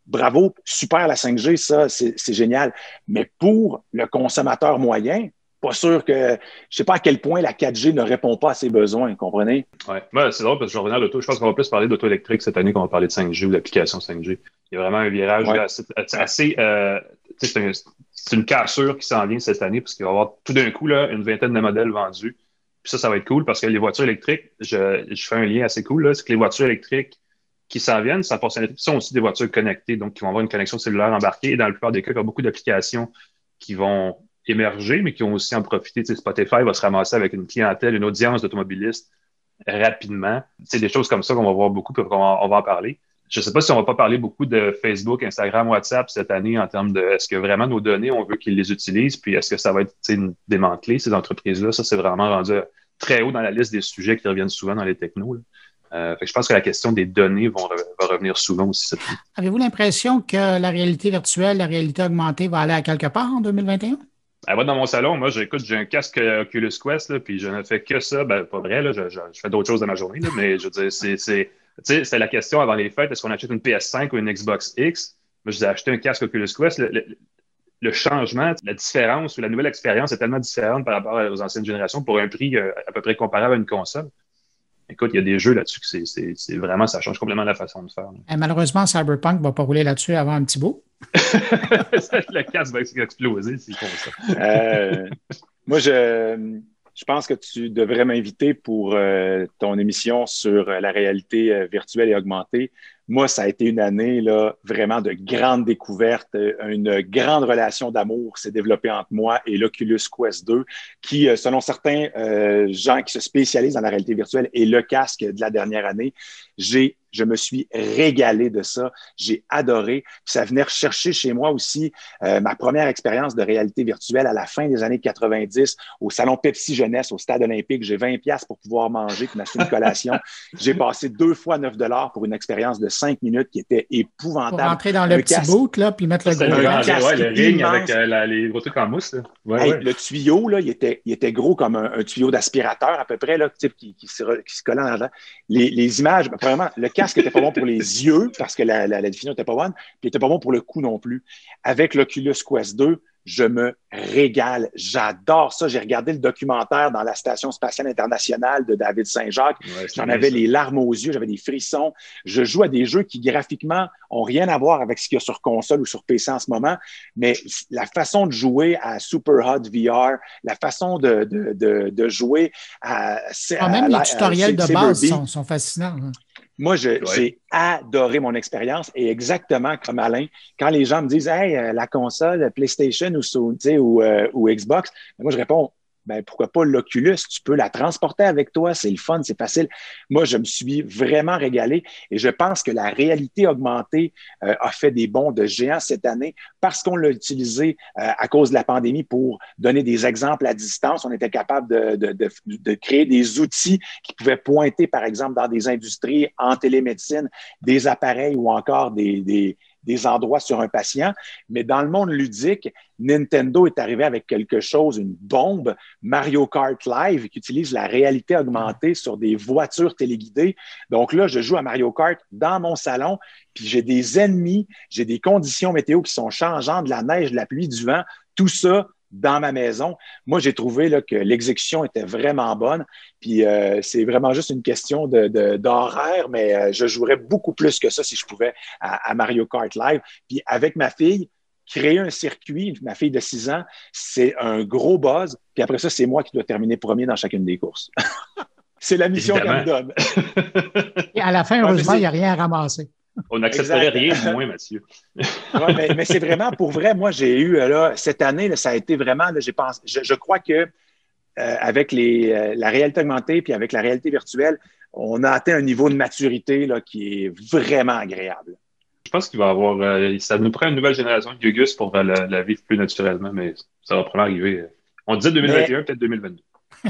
bravo, super la 5G, ça, c'est génial. Mais pour le consommateur moyen, pas sûr que. Je ne sais pas à quel point la 4G ne répond pas à ses besoins, comprenez? Oui, c'est drôle parce que je reviens à l'auto. Je pense qu'on va plus parler d'auto électrique cette année qu'on va parler de 5G ou d'application 5G. Il y a vraiment un virage assez. Euh, c'est une cassure qui s'en vient cette année parce qu'il va y avoir tout d'un coup là, une vingtaine de modèles vendus. Puis ça, ça va être cool parce que les voitures électriques, je, je fais un lien assez cool, c'est que les voitures électriques qui s'en viennent, fonctionnalité, sont aussi des voitures connectées, donc qui vont avoir une connexion cellulaire embarquée. Et dans la plupart des cas, il y a beaucoup d'applications qui vont émerger, mais qui vont aussi en profiter. Spotify va se ramasser avec une clientèle, une audience d'automobilistes rapidement. C'est des choses comme ça qu'on va voir beaucoup, puis on va, en parler. Je ne sais pas si on va pas parler beaucoup de Facebook, Instagram, WhatsApp cette année en termes de est-ce que vraiment nos données, on veut qu'ils les utilisent, puis est-ce que ça va être démantelé, ces entreprises-là? Ça, c'est vraiment rendu très haut dans la liste des sujets qui reviennent souvent dans les technos. Euh, je pense que la question des données vont va revenir souvent aussi cette. Avez-vous l'impression que la réalité virtuelle, la réalité augmentée va aller à quelque part en 2021? Elle va dans mon salon. Moi, j'écoute, j'ai un casque Oculus Quest, là, puis je ne fais que ça. Ben, pas vrai, là, je, je, fais d'autres choses dans ma journée, là, mais je veux dire, c'est, la question avant les fêtes, est-ce qu'on achète une PS5 ou une Xbox X? Moi, je disais, acheté un casque Oculus Quest. Le, le, changement, la différence ou la nouvelle expérience est tellement différente par rapport aux anciennes générations pour un prix euh, à peu près comparable à une console. Écoute, il y a des jeux là-dessus que c'est vraiment, ça change complètement la façon de faire. Et malheureusement, Cyberpunk ne va pas rouler là-dessus avant un petit bout. le casque va exploser s'il font ça. Euh, moi, je, je pense que tu devrais m'inviter pour euh, ton émission sur la réalité euh, virtuelle et augmentée. Moi, ça a été une année là, vraiment de grande découverte, une grande relation d'amour s'est développée entre moi et l'Oculus Quest 2, qui, euh, selon certains gens qui se spécialisent dans la réalité virtuelle, est le casque de la dernière année. J'ai je me suis régalé de ça. J'ai adoré. ça venait rechercher chez moi aussi euh, ma première expérience de réalité virtuelle à la fin des années 90 au salon Pepsi Jeunesse au Stade olympique. J'ai 20 pièces pour pouvoir manger puis m'acheter une collation. J'ai passé deux fois 9 dollars pour une expérience de 5 minutes qui était épouvantable. Pour rentrer dans le petit boot là, puis mettre le gros. Le, ring avec euh, les gros trucs en mousse. Le tuyau, là, il, était, il était gros comme un, tuyau d'aspirateur à peu près, là, type qui, qui, se, qui se collait en. Les, les images, vraiment, le casque n'était pas bon pour les yeux parce que la, la, la définition n'était pas bonne, puis il n'était pas bon pour le cou non plus. Avec l'Oculus Quest 2, je me régale. J'adore ça. J'ai regardé le documentaire dans la Station spatiale internationale de David Saint-Jacques. J'en avais les larmes aux yeux, j'avais des frissons. Je joue à des jeux qui graphiquement ont rien à voir avec ce qu'il y a sur console ou sur PC en ce moment, mais la façon de jouer à Super Hot VR, la façon de, de, de, de jouer à... Ah, même les tutoriels de base sont, sont fascinants. Hein. Moi, j'ai adoré mon expérience et exactement comme Alain, quand les gens me disent Hey, euh, la console PlayStation ou, ou, euh, ou Xbox, moi je réponds ben pourquoi pas l'Oculus? Tu peux la transporter avec toi, c'est le fun, c'est facile. Moi, je me suis vraiment régalé et je pense que la réalité augmentée euh, a fait des bons de géants cette année parce qu'on l'a utilisé euh, à cause de la pandémie pour donner des exemples à distance. On était capable de, de, de, créer des outils qui pouvaient pointer, par exemple, dans des industries en télémédecine, des appareils ou encore des des endroits sur un patient. Mais dans le monde ludique, Nintendo est arrivé avec quelque chose, une bombe, Mario Kart Live, qui utilise la réalité augmentée sur des voitures téléguidées. Donc là, je joue à Mario Kart dans mon salon, puis j'ai des ennemis, j'ai des conditions météo qui sont changeantes, de la neige, de la pluie, du vent. Tout ça dans ma maison. Moi, j'ai trouvé là, que l'exécution était vraiment bonne. Puis euh, c'est vraiment juste une question d'horaire, de, mais euh, je jouerais beaucoup plus que ça si je pouvais à, Mario Kart Live. Puis avec ma fille, créer un circuit, ma fille de 6 ans, c'est un gros buzz. Puis après ça, c'est moi qui dois terminer premier dans chacune des courses. c'est la mission qu'elle me donne. Et à la fin, heureusement, il n'y a rien à ramasser. On n'accepterait rien de moins, Mathieu. mais, c'est vraiment pour vrai. Moi, j'ai eu là, cette année, ça a été vraiment, pensé, je, crois que euh, avec les, euh, la réalité augmentée puis avec la réalité virtuelle, on a atteint un niveau de maturité là, qui est vraiment agréable. Je pense qu'il va y avoir. Euh, ça nous prend une nouvelle génération de Gugus pour la, vivre plus naturellement, mais ça va probablement arriver. On disait 2021, peut-être 2022.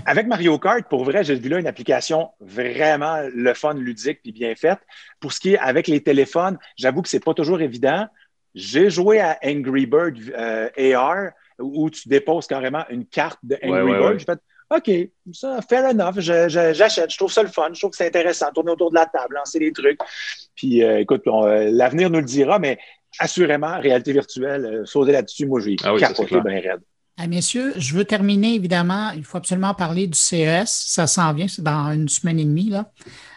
Avec Mario Kart, pour vrai, j'ai vu là une application vraiment le fun, ludique puis bien faite. Pour ce qui est avec les téléphones, j'avoue que c'est pas toujours évident. J'ai joué à Angry Bird euh, AR où tu déposes carrément une carte de Angry Bird. J'ai fait OK, ça, fair enough, j'achète, je, trouve ça le fun, je trouve que c'est intéressant, tourner autour de la table, lancer des trucs. Puis euh, écoute, euh, l'avenir nous le dira, mais assurément, réalité virtuelle, sauter là-dessus, moi j'ai ah capoté bien raide. Ah, messieurs, je veux terminer, évidemment, il faut absolument parler du CES. Ça s'en vient, c'est dans une semaine et demie. Là.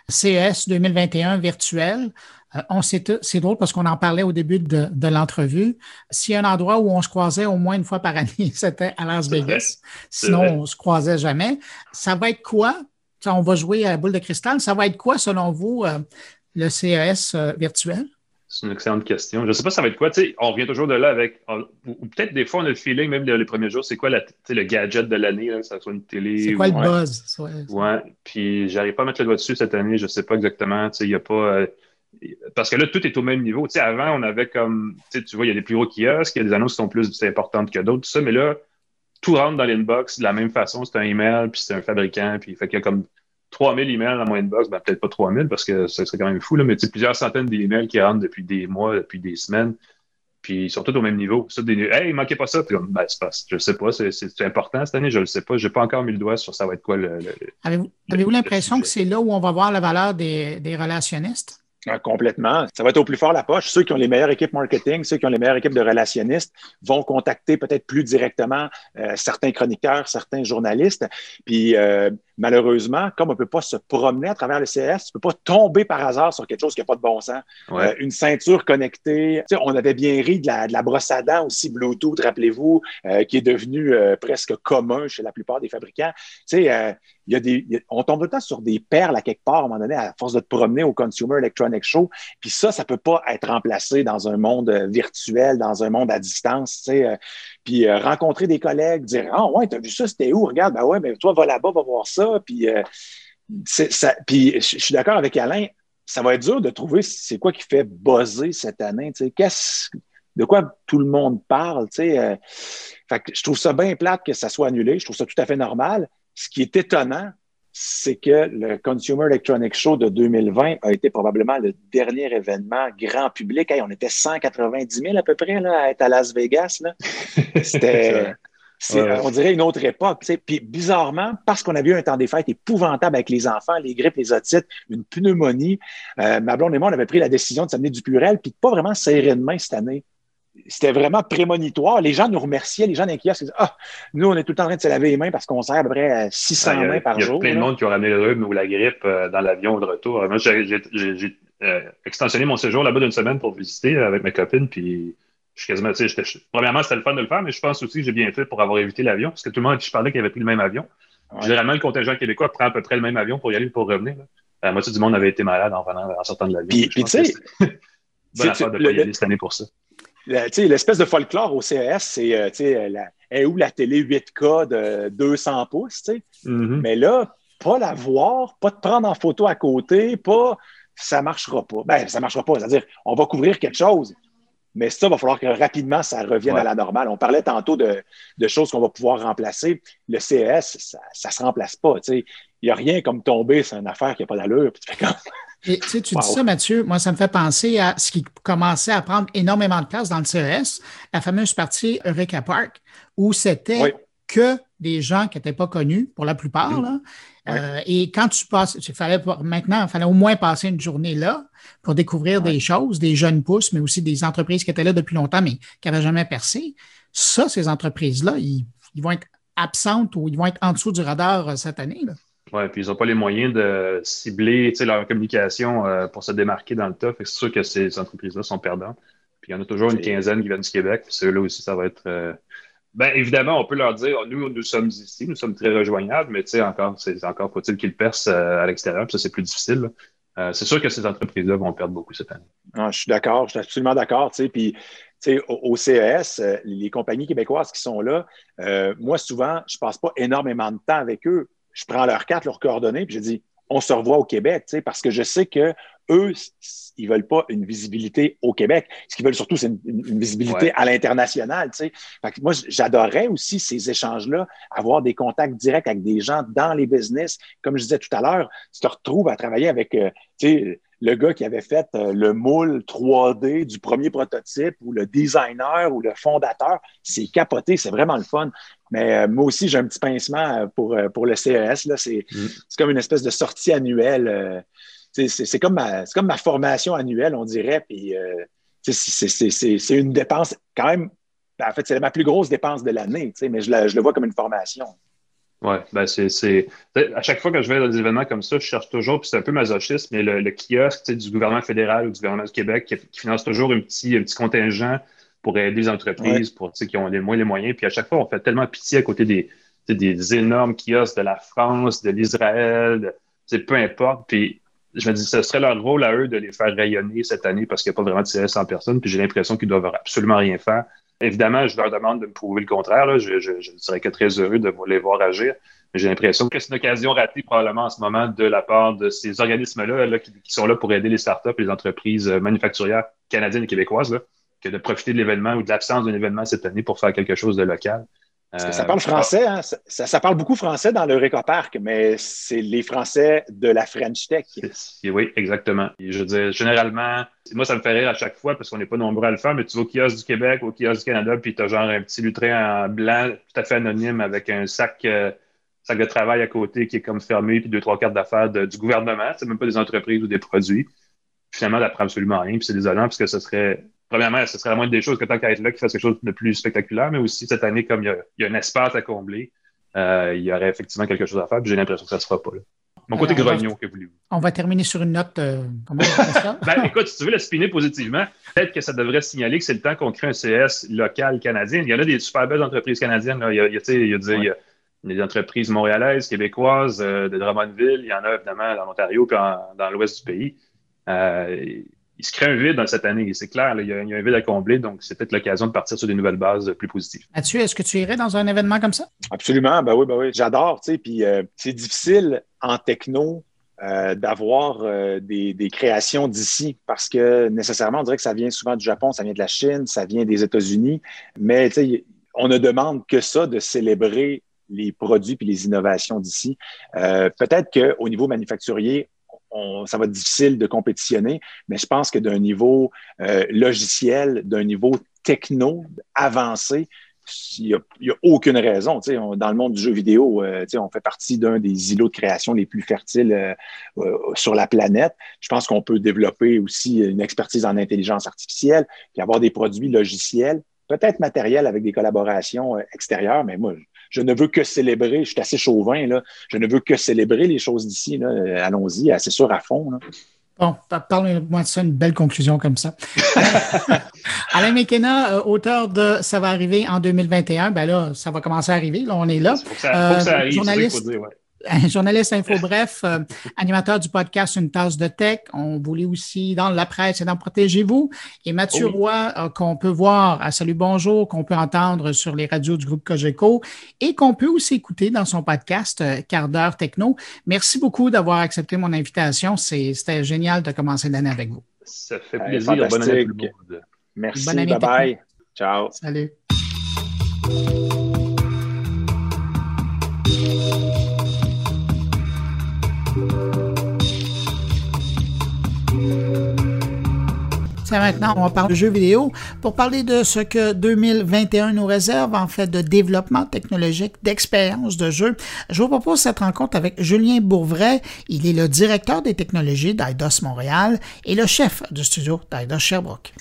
CES 2021 virtuel. Euh, on sait c'est drôle parce qu'on en parlait au début de, de l'entrevue. S'il y a un endroit où on se croisait au moins une fois par année, c'était à Las Vegas. Sinon, on se croisait jamais. Ça va être quoi? on va jouer à la boule de cristal. Ça va être quoi, selon vous, euh, le CES euh, virtuel? C'est une excellente question. Je ne sais pas ça va être quoi. on revient toujours de là avec. ou peut-être des fois, on a le feeling, même les premiers jours, c'est quoi le gadget de l'année, que ça soit une télé. C'est quoi le buzz? Ouais. Puis j'arrive pas à mettre le doigt dessus cette année. Je ne sais pas exactement. Il n'y a pas. Euh, parce que là, tout est au même niveau. avant, on avait comme. Tu vois, il y a des plus gros kiosques, il y a des annonces qui sont plus importantes que d'autres, tout ça, mais là, tout rentre dans l'inbox de la même façon. C'est un email, puis c'est un fabricant, puis fait qu'il y a comme 3000 emails dans mon inbox, ben, peut-être pas 3000 parce que ce serait quand même fou, là, mais plusieurs centaines d'emails qui rentrent depuis des mois, depuis des semaines, puis ils sont tous au même niveau. Ça, des, hey, il manquait pas ça. Puis comme, ben, c'est pas, je sais pas, c'est important cette année, je le sais pas. J'ai pas encore mis le doigt sur ça va être quoi le. Avez-vous l'impression que c'est là où on va voir la valeur des, des relationnistes? Ah, complètement. Ça va être au plus fort la poche. Ceux qui ont les meilleures équipes marketing, ceux qui ont les meilleures équipes de relationnistes vont contacter peut-être plus directement euh, certains chroniqueurs, certains journalistes. Puis euh, malheureusement, comme on ne peut pas se promener à travers le CS, tu ne peux pas tomber par hasard sur quelque chose qui n'a pas de bon sens. Euh, une ceinture connectée. On avait bien ri de la, de la brosse à dents aussi Bluetooth, rappelez-vous, qui est devenue presque commun chez la plupart des fabricants. Tu sais, il y a des, on tombe tout le temps sur des perles à quelque part, à un moment donné, à force de te promener au Consumer Electronic Show. Puis ça, ça peut pas être remplacé dans un monde euh, virtuel, dans un monde à distance, tu sais. Euh, puis euh, rencontrer des collègues, dire Ah, ouais, t'as vu ça, c'était où? Regarde, ben ouais, mais toi, va là-bas, va voir ça. Puis, ça, puis je suis d'accord avec Alain, ça va être dur de trouver c'est quoi qui fait buzzer cette année. Qu'est-ce de quoi tout le monde parle, sais. fait que je trouve ça bien plate que ça soit annulé. Je trouve ça tout à fait normal. Ce qui est étonnant, c'est que le Consumer Electronics Show de 2020 a été probablement le dernier événement grand public. on était 190 000 à peu près là, à être à Las Vegas. C'était, on dirait une autre époque. Puis bizarrement, parce qu'on a vu un temps des fêtes épouvantable avec les enfants, les grippes, les otites, une pneumonie, euh, ma blonde et moi, on avait pris la décision de s'amener du Purel, puis de pas vraiment serrer de main cette année c'était vraiment prémonitoire. Les gens nous remerciaient, les gens kiosque disaient Ah, nous, on est tout le temps en train de se laver les mains parce qu'on sert à peu près 600 ah, mains par jour. Il y a plein de monde qui ont ramené le rhume ou la grippe euh, dans l'avion de retour. Moi, j'ai euh, extensionné mon séjour là-bas d'une semaine pour visiter avec mes copines, puis je suis quasiment, tu sais, premièrement, c'était le fun de le faire, mais je pense aussi que j'ai bien fait pour avoir évité l'avion, parce que tout le monde qui je parlais qui avait pris le même avion. Généralement, le contingent québécois prend à peu près le même avion pour y aller pour revenir. La moitié du monde avait été malade en, en sortant de l'avion. Puis, tu sais, bonne affaire de pas y aller cette année pour ça l'espèce de folklore au CES, c'est euh, la, est où la télé 8K de 200 pouces, mm-hmm. mais là, pas la voir, pas te prendre en photo à côté, pas ça marchera pas. Ben, ça marchera pas, c'est-à-dire on va couvrir quelque chose, mais ça, il va falloir que rapidement ça revienne à la normale. On parlait tantôt de, choses qu'on va pouvoir remplacer. Le CES, ça ne se remplace pas. Il n'y a rien comme tomber, c'est une affaire qui n'a pas d'allure. Et, tu dis ça, Mathieu, moi, ça me fait penser à ce qui commençait à prendre énormément de place dans le CES, la fameuse partie Eureka Park, où c'était que des gens qui n'étaient pas connus, pour la plupart. Là. Euh, et quand tu passes, il fallait maintenant, il fallait au moins passer une journée là pour découvrir des choses, des jeunes pousses, mais aussi des entreprises qui étaient là depuis longtemps, mais qui n'avaient jamais percé. Ça, ces entreprises-là, ils, ils, vont être absentes ou ils vont être en dessous du radar euh, cette année. Là. Oui, puis ils n'ont pas les moyens de cibler leur communication euh, pour se démarquer dans le top. C'est sûr que ces entreprises-là sont perdantes. Puis il y en a toujours une quinzaine qui viennent du Québec. Puis ceux-là aussi, ça va être. Euh, ben, évidemment, on peut leur dire, nous, nous sommes ici, nous sommes très rejoignables, mais encore, c'est encore faut-il qu'ils percent euh, à l'extérieur, puis ça, c'est plus difficile. c'est sûr que ces entreprises-là vont perdre beaucoup cette année. Je suis d'accord, je suis absolument d'accord. Puis au, au, CES, les compagnies québécoises qui sont là, moi, souvent, je passe pas énormément de temps avec eux je prends leur carte, leurs coordonnées, puis je dis on se revoit au Québec, parce que je sais que eux, ils veulent pas une visibilité au Québec. Ce qu'ils veulent surtout, c'est une, visibilité à l'international. Moi, j'adorerais aussi ces échanges-là, avoir des contacts directs avec des gens dans les business. Comme je disais tout à l'heure, tu te retrouves à travailler avec euh, le gars qui avait fait euh, le moule 3D du premier prototype ou le designer ou le fondateur. C'est capoté, c'est vraiment le fun. Mais euh, moi aussi, j'ai un petit pincement pour, pour le CES. Mm. C'est comme une espèce de sortie annuelle c'est comme, ma, comme ma formation annuelle, on dirait. Puis, euh, c'est une dépense quand même. Ben, en fait, c'est ma plus grosse dépense de l'année, mais je, je, le vois comme une formation. Oui, ben c'est. À chaque fois que je vais dans des événements comme ça, je cherche toujours, puis c'est un peu masochiste, mais le, kiosque du gouvernement fédéral ou du gouvernement du Québec qui, finance toujours un petit, un petit contingent pour aider les entreprises pour, qui ont les moins les moyens. Puis à chaque fois, on fait tellement pitié à côté des, des énormes kiosques de la France, de l'Israël, peu importe. Puis je me dis, ce serait leur rôle à eux de les faire rayonner cette année parce qu'il n'y a pas vraiment de CS en personne, puis j'ai l'impression qu'ils doivent absolument rien faire. Évidemment, je leur demande de me prouver le contraire. Je, je, serais que très heureux de les voir agir. J'ai l'impression que c'est une occasion ratée probablement en ce moment de la part de ces organismes-là qui, sont là pour aider les startups les entreprises manufacturières canadiennes et québécoises, que de profiter de l'événement ou de l'absence d'un événement cette année pour faire quelque chose de local ça parle euh, français, hein? ça, parle beaucoup français dans le Park, mais c'est les Français de la French Tech. Oui, exactement. je veux dire, généralement, moi, ça me fait rire à chaque fois parce qu'on n'est pas nombreux à le faire, mais tu vas au kiosque du Québec, au kiosque du Canada, puis tu as genre un petit lutrin en blanc, tout à fait anonyme, avec un sac, euh, sac de travail à côté qui est comme fermé, puis deux, trois cartes d'affaires du gouvernement. C'est même pas des entreprises ou des produits. Finalement, n'apprend absolument rien, puis c'est désolant parce que ce serait premièrement, ce serait la moindre des choses que tant qu'à être là, qu'il fasse quelque chose de plus spectaculaire, mais aussi cette année, comme il y a, un espace à combler, euh, il y aurait effectivement quelque chose à faire, puis j'ai l'impression que ça ne se fera pas là. Mon côté grognon, que voulez-vous? On va terminer sur une note. Euh, comment ça? ben, écoute, si tu veux le spinner positivement, peut-être que ça devrait signaler que c'est le temps qu'on crée un CS local canadien. Il y en a des super belles entreprises canadiennes. Il, y a, il, y a, des entreprises montréalaises, québécoises, euh, de Drummondville. Il y en a évidemment dans l'Ontario puis dans l'ouest du pays. Euh, il se crée un vide dans cette année. C'est clair, il, y a, un vide à combler, donc c'est peut-être l'occasion de partir sur des nouvelles bases plus positives. Mathieu, est-ce que tu irais dans un événement comme ça? Absolument, ben oui, ben oui. J'adore, tu sais, puis euh, c'est difficile en techno euh, d'avoir euh, des, des, créations d'ici parce que nécessairement, on dirait que ça vient souvent du Japon, ça vient de la Chine, ça vient des États-Unis, mais tu sais, on ne demande que ça de célébrer les produits puis les innovations d'ici. Peut-être qu'au niveau manufacturier, ça va être difficile de compétitionner, mais je pense que d'un niveau euh, logiciel, d'un niveau techno avancé, il n'y a, aucune raison. dans le monde du jeu vidéo, euh, on fait partie d'un des îlots de création les plus fertiles euh, sur la planète. Je pense qu'on peut développer aussi une expertise en intelligence artificielle, puis avoir des produits logiciels, peut-être matériels avec des collaborations extérieures, mais moi, je ne veux que célébrer, je suis assez chauvin, là, je ne veux que célébrer les choses d'ici. Allons-y, c'est sûr, à fond. Bon, parle-moi de ça, une belle conclusion comme ça. Alain McKenna, euh, auteur de Ça va arriver en 2021, ben là, ça va commencer à arriver, là, on est là. ça, journaliste, un journaliste info bref, euh, animateur du podcast Une tasse de tech. On vous lit aussi dans la presse et dans Protégez-vous. Et Mathieu Roy, euh, qu'on peut voir à Salut Bonjour, qu'on peut entendre sur les radios du groupe Cogeco et qu'on peut aussi écouter dans son podcast euh, Quart d'heure techno. Merci beaucoup d'avoir accepté mon invitation. C'était génial de commencer l'année avec vous. Ça fait plaisir. Bonne année tout le monde. Merci. bye bye. Ciao. Salut. Maintenant, on va parler de jeux vidéo pour parler de ce que 2021 nous réserve en fait de développement technologique, d'expérience de jeu. Je vous propose cette rencontre avec Julien Bourvray. Il est le directeur des technologies d'Aidos Montréal et le chef du studio d'Aidos Sherbrooke.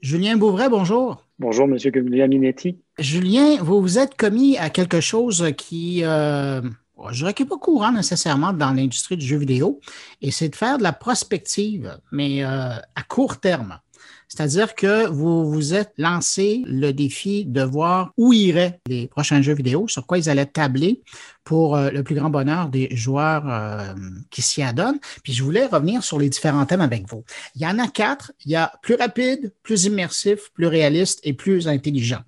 Julien Bourvray, bonjour. Bonjour, Monsieur Minetti. Julien, vous vous êtes commis à quelque chose qui euh, je dirais qu'il n'est pas courant nécessairement dans l'industrie du jeu vidéo, et c'est de faire de la prospective, mais euh, à court terme. C'est-à-dire que vous vous êtes lancé le défi de voir où iraient les prochains jeux vidéo, sur quoi ils allaient tabler pour euh, le plus grand bonheur des joueurs euh, qui s'y adonnent. Puis je voulais revenir sur les différents thèmes avec vous. Il y en a quatre. Il y a plus rapide, plus immersif, plus réaliste et plus intelligent.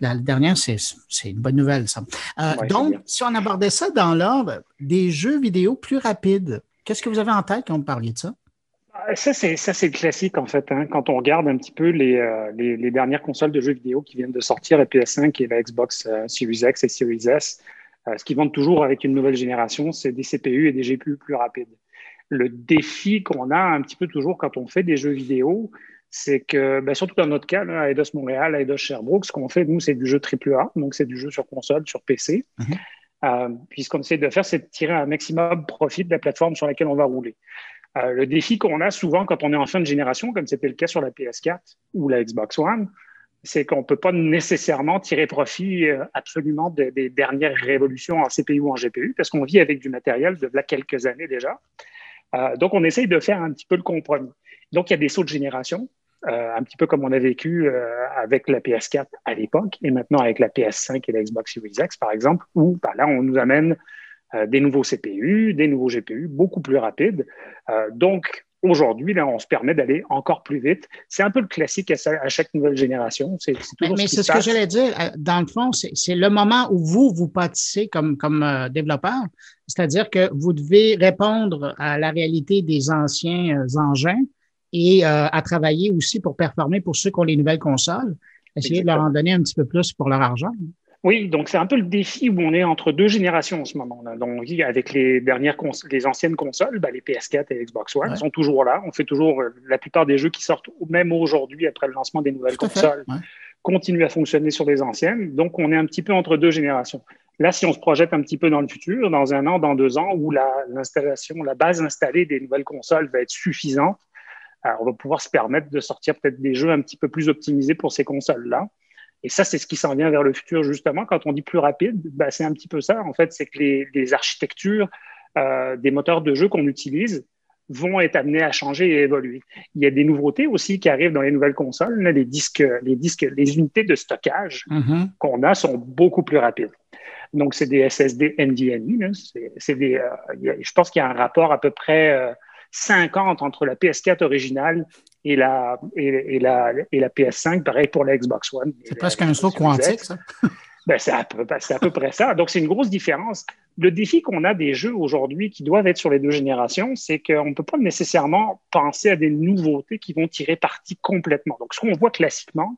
La dernière, c'est une bonne nouvelle, ça. Euh, donc, si on abordait ça dans l'ordre des jeux vidéo plus rapides, qu'est-ce que vous avez en tête quand vous parliez de ça? Ah, ça, c'est le classique, en fait. Hein. Quand on regarde un petit peu euh, les, les, dernières consoles de jeux vidéo qui viennent de sortir, la PS5 et la Xbox euh, Series X et Series S, ce qui vont toujours avec une nouvelle génération, c'est des CPU et des GPU plus rapides. Le défi qu'on a un petit peu toujours quand on fait des jeux vidéo, c'est que, ben, surtout dans notre cas, à Eidos Montréal, à Eidos Sherbrooke, ce qu'on fait, nous, c'est du jeu AAA, donc c'est du jeu sur console, sur PC. Mhm. Euh, puis ce qu'on essaie de faire, c'est de tirer un maximum profit de la plateforme sur laquelle on va rouler. Euh, le défi qu'on a souvent quand on est en fin de génération, comme c'était le cas sur la PS4 ou la Xbox One, c'est qu'on ne peut pas nécessairement tirer profit euh, absolument des dernières révolutions en CPU ou en GPU, parce qu'on vit avec du matériel de là quelques années déjà. donc, on essaye de faire un petit peu le compromis. Donc, il y a des sauts de génération. Euh, un petit peu comme on a vécu euh, avec la PS4 à l'époque et maintenant avec la PS5 et la Xbox Series X, par exemple, où bah, là, on nous amène des nouveaux CPU, des nouveaux GPU, beaucoup plus rapides. donc, Aujourd'hui, là, on se permet d'aller encore plus vite. C'est un peu le classique à, chaque nouvelle génération. C'est, mais, c'est ce que j'allais dire. Euh, dans le fond, c'est, le moment où vous, vous pâtissez comme, comme euh, développeur. C'est-à-dire que vous devez répondre à la réalité des anciens euh, engins et à travailler aussi pour performer pour ceux qui ont les nouvelles consoles. Essayer de leur en donner un petit peu plus pour leur argent. Oui, donc c'est un peu le défi où on est entre deux générations en ce moment-là. Donc, avec les dernières les anciennes consoles, ben, les PS4 et Xbox One sont toujours là. On fait toujours euh, la plupart des jeux qui sortent même aujourd'hui après le lancement des nouvelles consoles continuent à fonctionner sur les anciennes. Donc, on est un petit peu entre deux générations. Là, si on se projette un petit peu dans le futur, dans un an, dans deux ans, où l'installation, la, base installée des nouvelles consoles va être suffisante, alors on va pouvoir se permettre de sortir peut-être des jeux un petit peu plus optimisés pour ces consoles-là. Et ça, c'est ce qui s'en vient vers le futur, justement. Quand on dit plus rapide, bah, c'est un petit peu ça. En fait, c'est que les, architectures euh, des moteurs de jeu qu'on utilise vont être amenées à changer et évoluer. Il y a des nouveautés aussi qui arrivent dans les nouvelles consoles. les disques, les disques, les unités de stockage mm-hmm. qu'on a sont beaucoup plus rapides. Donc, c'est des SSD NVMe. C'est des, euh, je pense qu'il y a un rapport à peu près 50 euh, entre la PS4 originale et la, et, la, et la PS5, pareil pour la Xbox One. C'est presque un saut quantique, ça. Ben, c'est à, peu, à peu près ça. Donc, c'est une grosse différence. Le défi qu'on a des jeux aujourd'hui qui doivent être sur les deux générations, c'est qu'on ne peut pas nécessairement penser à des nouveautés qui vont tirer parti complètement. Donc, ce qu'on voit classiquement,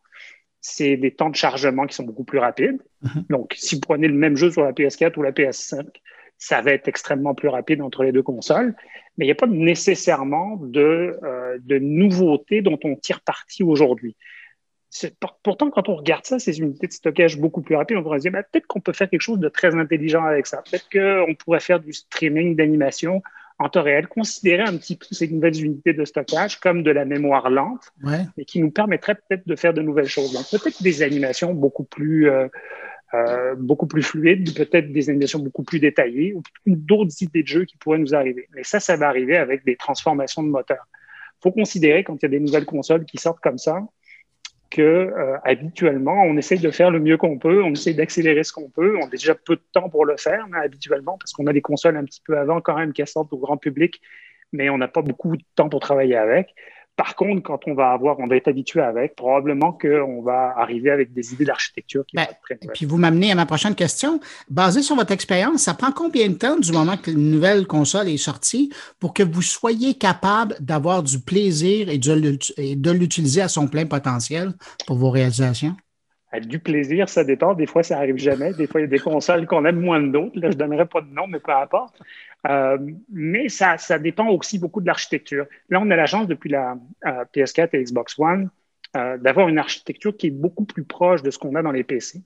c'est des temps de chargement qui sont beaucoup plus rapides. Mm-hmm. Donc, si vous prenez le même jeu sur la PS4 ou la PS5, ça va être extrêmement plus rapide entre les deux consoles, mais il n'y a pas nécessairement de, euh, de nouveautés dont on tire parti aujourd'hui. Pourtant, quand on regarde ça, ces unités de stockage beaucoup plus rapides, on pourrait se dire ben, peut-être qu'on peut faire quelque chose de très intelligent avec ça. Peut-être qu'on pourrait faire du streaming d'animation en temps réel, considérer un petit peu ces nouvelles unités de stockage comme de la mémoire lente, et qui nous permettrait peut-être de faire de nouvelles choses. Donc, peut-être des animations beaucoup plus, euh, euh, beaucoup plus fluide, peut-être des animations beaucoup plus détaillées ou d'autres idées de jeu qui pourraient nous arriver. Mais ça, ça va arriver avec des transformations de moteur. Il faut considérer quand il y a des nouvelles consoles qui sortent comme ça, que euh, habituellement, on essaye de faire le mieux qu'on peut, on essaye d'accélérer ce qu'on peut. On a déjà peu de temps pour le faire, mais habituellement, parce qu'on a des consoles un petit peu avant quand même qui sortent au grand public, mais on n'a pas beaucoup de temps pour travailler avec. Par contre, quand on va avoir, on va être habitué avec, probablement qu'on va arriver avec des idées d'architecture qui ben, vont être Puis vous m'amenez à ma prochaine question. Basé sur votre expérience, ça prend combien de temps du moment que une nouvelle console est sortie pour que vous soyez capable d'avoir du plaisir et de l'utiliser à son plein potentiel pour vos réalisations? Du plaisir, ça dépend. Des fois, ça arrive jamais. Des fois, il y a des consoles qu'on aime moins que d'autres. Là, je ne donnerai pas de nom, mais peu importe. Euh, mais ça, ça dépend aussi beaucoup de l'architecture. Là, on a la chance depuis la euh, PS4 et Xbox One euh, d'avoir une architecture qui est beaucoup plus proche de ce qu'on a dans les PC.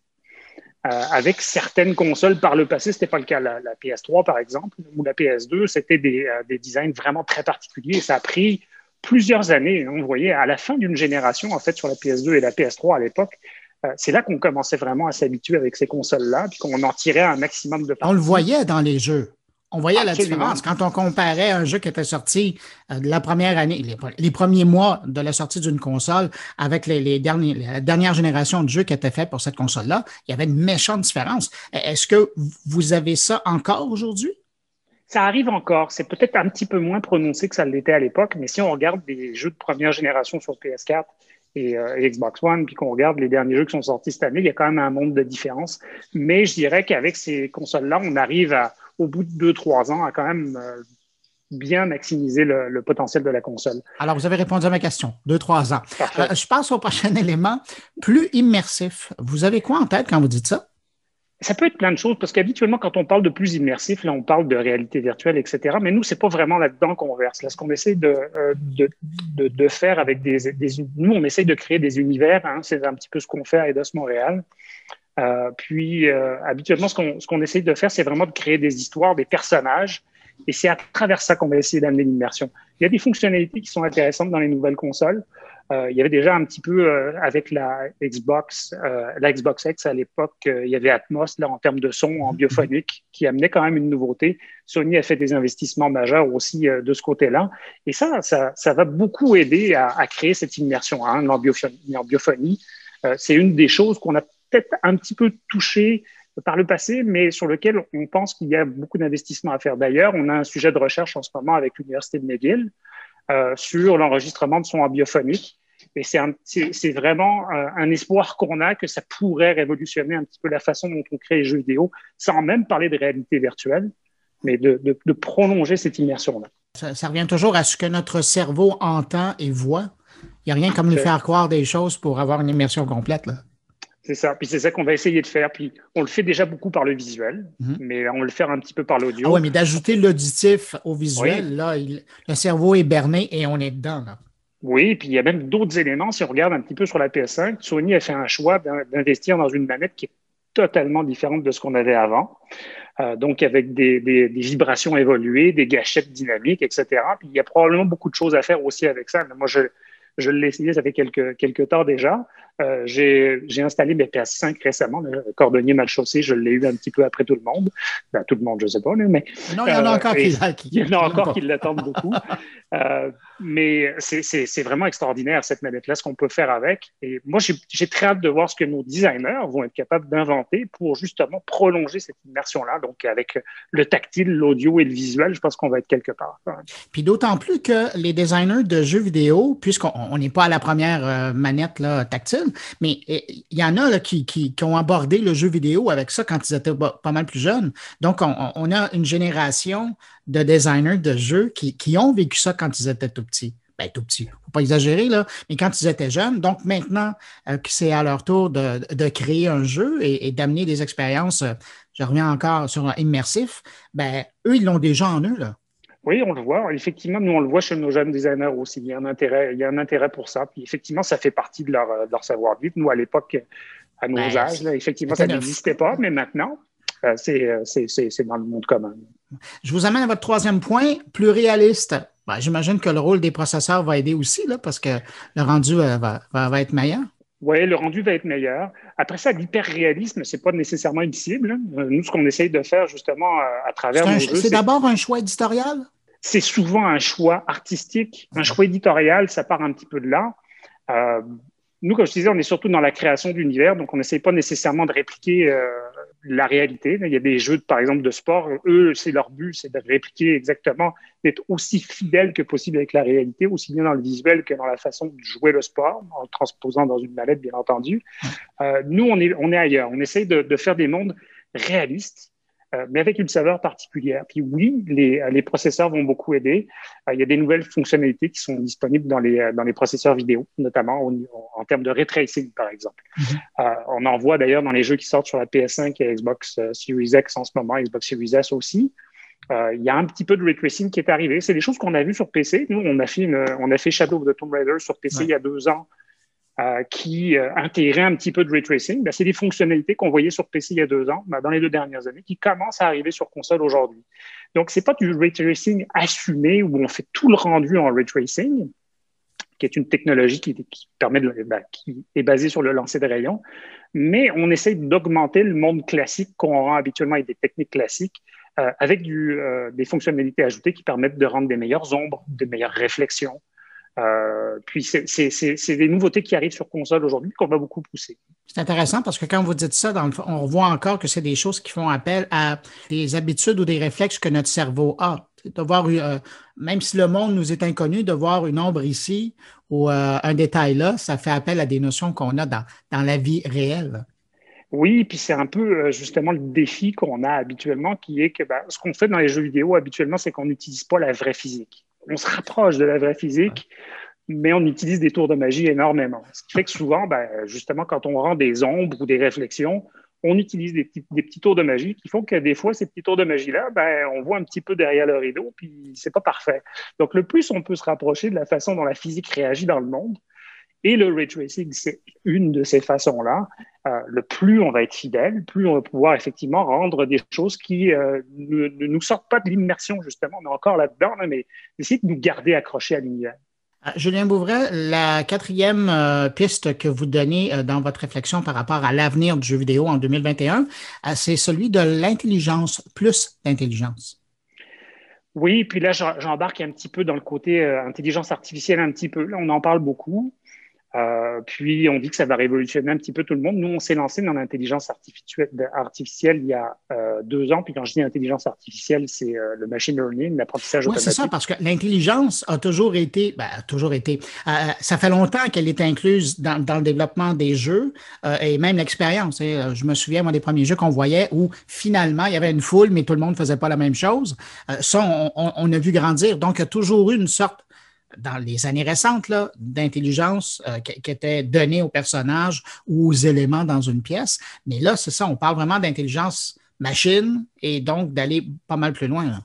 avec certaines consoles par le passé, ce n'était pas le cas. La, PS3, par exemple, ou la PS2, c'était des, des, designs vraiment très particuliers. Ça a pris plusieurs années. On voyait à la fin d'une génération, en fait, sur la PS2 et la PS3 à l'époque, c'est là qu'on commençait vraiment à s'habituer avec ces consoles-là, puis qu'on en tirait un maximum de On le voyait dans les jeux. On voyait la différence quand on comparait un jeu qui était sorti euh, la première année, les, premiers mois de la sortie d'une console avec les, derniers, la dernière génération de jeux qui étaient faits pour cette console-là. Il y avait une méchante différence. Est-ce que vous avez ça encore aujourd'hui? Ça arrive encore. C'est peut-être un petit peu moins prononcé que ça l'était à l'époque, mais si on regarde des jeux de première génération sur PS4 et, euh, et Xbox One, puis qu'on regarde les derniers jeux qui sont sortis cette année, il y a quand même un monde de différence. Mais je dirais qu'avec ces consoles-là, on arrive à au bout de deux, trois ans, à quand même euh, bien maximiser le, potentiel de la console. Alors, vous avez répondu à ma question. Deux, trois ans. Euh, je passe au prochain élément, plus immersif. Vous avez quoi en tête quand vous dites ça? Ça peut être plein de choses, parce qu'habituellement, quand on parle de plus immersif, là, on parle de réalité virtuelle, etc. Mais nous, c'est pas vraiment là-dedans qu'on verse. Là, ce qu'on essaie de, euh, de, de, faire avec des, Nous, on essaie de créer des univers. Hein, c'est un petit peu ce qu'on fait à Eidos Montréal. Euh, puis, euh, habituellement, ce qu'on, ce qu'on essaie de faire, c'est vraiment de créer des histoires, des personnages. Et c'est à travers ça qu'on va essayer d'amener l'immersion. Il y a des fonctionnalités qui sont intéressantes dans les nouvelles consoles. Euh, il y avait déjà un petit peu euh, avec la Xbox, euh, la Xbox X à l'époque, il y avait Atmos là en termes de son en biophonique qui amenait quand même une nouveauté. Sony a fait des investissements majeurs aussi de ce côté-là, et ça, ça, ça va beaucoup aider à, à créer cette immersion hein, en biophonie. En biophonie c'est une des choses qu'on a peut-être un petit peu touché par le passé, mais sur lequel on pense qu'il y a beaucoup d'investissements à faire. D'ailleurs, on a un sujet de recherche en ce moment avec l'Université de McGill euh, sur l'enregistrement de son biophonique. Et c'est vraiment euh, un espoir qu'on a que ça pourrait révolutionner un petit peu la façon dont on crée les jeux vidéo, sans même parler de réalité virtuelle, mais de, prolonger cette immersion-là. Ça, revient toujours à ce que notre cerveau entend et voit. Il n'y a rien comme lui faire croire des choses pour avoir une immersion complète. Là. C'est ça. Puis c'est ça qu'on va essayer de faire. Puis on le fait déjà beaucoup par le visuel, mhm. mais on le fait un petit peu par l'audio. Ah oui, mais d'ajouter l'auditif au visuel, là, le cerveau est berné et on est dedans. Là. Oui, puis il y a même d'autres éléments. Si on regarde un petit peu sur la PS5, Sony a fait un choix d'investir dans une manette qui est totalement différente de ce qu'on avait avant. Euh, donc, avec des, des, vibrations évoluées, des gâchettes dynamiques, etc. Puis il y a probablement beaucoup de choses à faire aussi avec ça. Mais moi, je, je l'ai essayé, ça fait quelques, quelques temps déjà. Euh, j'ai installé mes PS5 récemment, le cordonnier mal chaussé, je l'ai eu un petit peu après tout le monde. Ben, tout le monde, je ne sais pas, mais. Non, il y en a encore qui, Il y en a encore qui l'attendent beaucoup. Euh, mais c'est vraiment extraordinaire, cette manette-là, ce qu'on peut faire avec. Et moi, j'ai très hâte de voir ce que nos designers vont être capables d'inventer pour justement prolonger cette immersion-là. Donc, avec le tactile, l'audio et le visuel, je pense qu'on va être quelque part. Puis d'autant plus que les designers de jeux vidéo, puisqu'on n'est pas à la première euh, manette là, tactile, mais eh, il y en a qui, qui, ont abordé le jeu vidéo avec ça quand ils étaient pas mal plus jeunes. Donc, on, a une génération de designers de jeux qui, ont vécu ça quand ils étaient tout petits. Ben, tout petits, faut pas exagérer, là, mais quand ils étaient jeunes. Donc, maintenant euh, que c'est à leur tour de, créer un jeu et, d'amener des expériences, euh, je reviens encore sur immersif, ben, eux, ils l'ont déjà en eux, là. Oui, on le voit. Effectivement, nous, on le voit chez nos jeunes designers aussi. Il y a un intérêt, il y a un intérêt pour ça. Puis effectivement, ça fait partie de leur, leur savoir-vivre. Nous, à l'époque, à nos âges, effectivement, ça n'existait pas, mais maintenant, euh, euh, c'est dans le monde commun. Je vous amène à votre troisième point, plus réaliste. Ben, j'imagine que le rôle des processeurs va aider aussi, là, parce que le rendu euh, va, va, être meilleur. Oui, le rendu va être meilleur. Après ça, l'hyper-réalisme, ce n'est pas nécessairement une cible. Nous, ce qu'on essaye de faire justement à travers nos jeux, c'est d'abord un choix éditorial? C'est souvent un choix artistique, un choix éditorial, ça part un petit peu de là. Euh, nous, comme je disais, on est surtout dans la création d'univers, donc on n'essaye pas nécessairement de répliquer euh, la réalité. Il y a des jeux, par exemple, de sport, eux, c'est leur but, c'est de répliquer exactement, d'être aussi fidèle que possible avec la réalité, aussi bien dans le visuel que dans la façon de jouer le sport, en le transposant dans une mallette, bien entendu. Euh, nous, on est, on est ailleurs. On essaye de, de faire des mondes réalistes euh, mais avec une saveur particulière. Puis oui, les, les processeurs vont beaucoup aider. Euh, il y a des nouvelles fonctionnalités qui sont disponibles dans les, euh, dans les processeurs vidéo, notamment en termes de ray tracing, par exemple. Mm-hmm. on en voit d'ailleurs dans les jeux qui sortent sur la PS5 et Xbox Series X en ce moment, Xbox Series S aussi. il y a un petit peu de ray tracing qui est arrivé. C'est des choses qu'on a vues sur PC. Nous, on a fait, on a fait Shadow of the Tomb Raider sur PC il y a deux ans euh, qui euh, intégraient un petit peu de ray tracing. Ben, c'est des fonctionnalités qu'on voyait sur PC il y a deux ans, ben, dans les deux dernières années, qui commencent à arriver sur console aujourd'hui. Donc, c'est pas du ray tracing assumé où on fait tout le rendu en ray tracing, qui est une technologie qui, permet de, ben, qui est basée sur le lancer de rayons, mais on essaie d'augmenter le monde classique qu'on rend habituellement avec des techniques classiques, euh, avec du, des fonctionnalités ajoutées qui permettent de rendre des meilleures ombres, des meilleures réflexions, euh, puis c'est des nouveautés qui arrivent sur console aujourd'hui qu'on va beaucoup pousser. C'est intéressant parce que quand vous dites ça, dans le, on voit encore que c'est des choses qui font appel à des habitudes ou des réflexes que notre cerveau a. De voir, euh, même si le monde nous est inconnu, de voir une ombre ici ou euh, un détail là, ça fait appel à des notions qu'on a dans, dans la vie réelle. Oui, puis c'est un peu justement le défi qu'on a habituellement, qui est que ben, ce qu'on fait dans les jeux vidéo habituellement, c'est qu'on n'utilise pas la vraie physique on se rapproche de la vraie physique, mais on utilise des tours de magie énormément. Ce qui fait que souvent, ben, justement, quand on rend des ombres ou des réflexions, on utilise des petits, tours de magie qui font que des fois, ces petits tours de magie-là, ben, on voit un petit peu derrière le rideau, puis c'est pas parfait. Donc, le plus on peut se rapprocher de la façon dont la physique réagit dans le monde, et le ray tracing, c'est une de ces façons-là. Euh, le plus on va être fidèle, plus on va pouvoir effectivement rendre des choses qui euh, ne, nous sortent pas de l'immersion, justement. On est encore là-dedans, mais essayer de nous garder accrochés à l'univers. Euh, Julien Bouvray, la quatrième piste que vous donnez dans votre réflexion par rapport à l'avenir du jeu vidéo en 2021, c'est celui de l'intelligence plus d'intelligence. Oui, puis là, j'embarque un petit peu dans le côté intelligence artificielle un petit peu. Là, on en parle beaucoup. Euh, puis on dit que ça va révolutionner un petit peu tout le monde. Nous, on s'est lancé dans l'intelligence artificielle, il y a euh, deux ans. Puis quand je dis intelligence artificielle, c'est euh, le machine learning, l'apprentissage automatique. Oui, c'est ça, parce que l'intelligence a toujours été, ben, toujours été. ça fait longtemps qu'elle est incluse dans, le développement des jeux et même l'expérience. Je me souviens moi des premiers jeux qu'on voyait où finalement il y avait une foule, mais tout le monde ne faisait pas la même chose. ça, on, on, a vu grandir. Donc, il y a toujours eu une sorte dans les années récentes d'intelligence euh, qui, était donnée aux personnages ou aux éléments dans une pièce. Mais là, c'est ça, on parle vraiment d'intelligence machine et donc d'aller pas mal plus loin.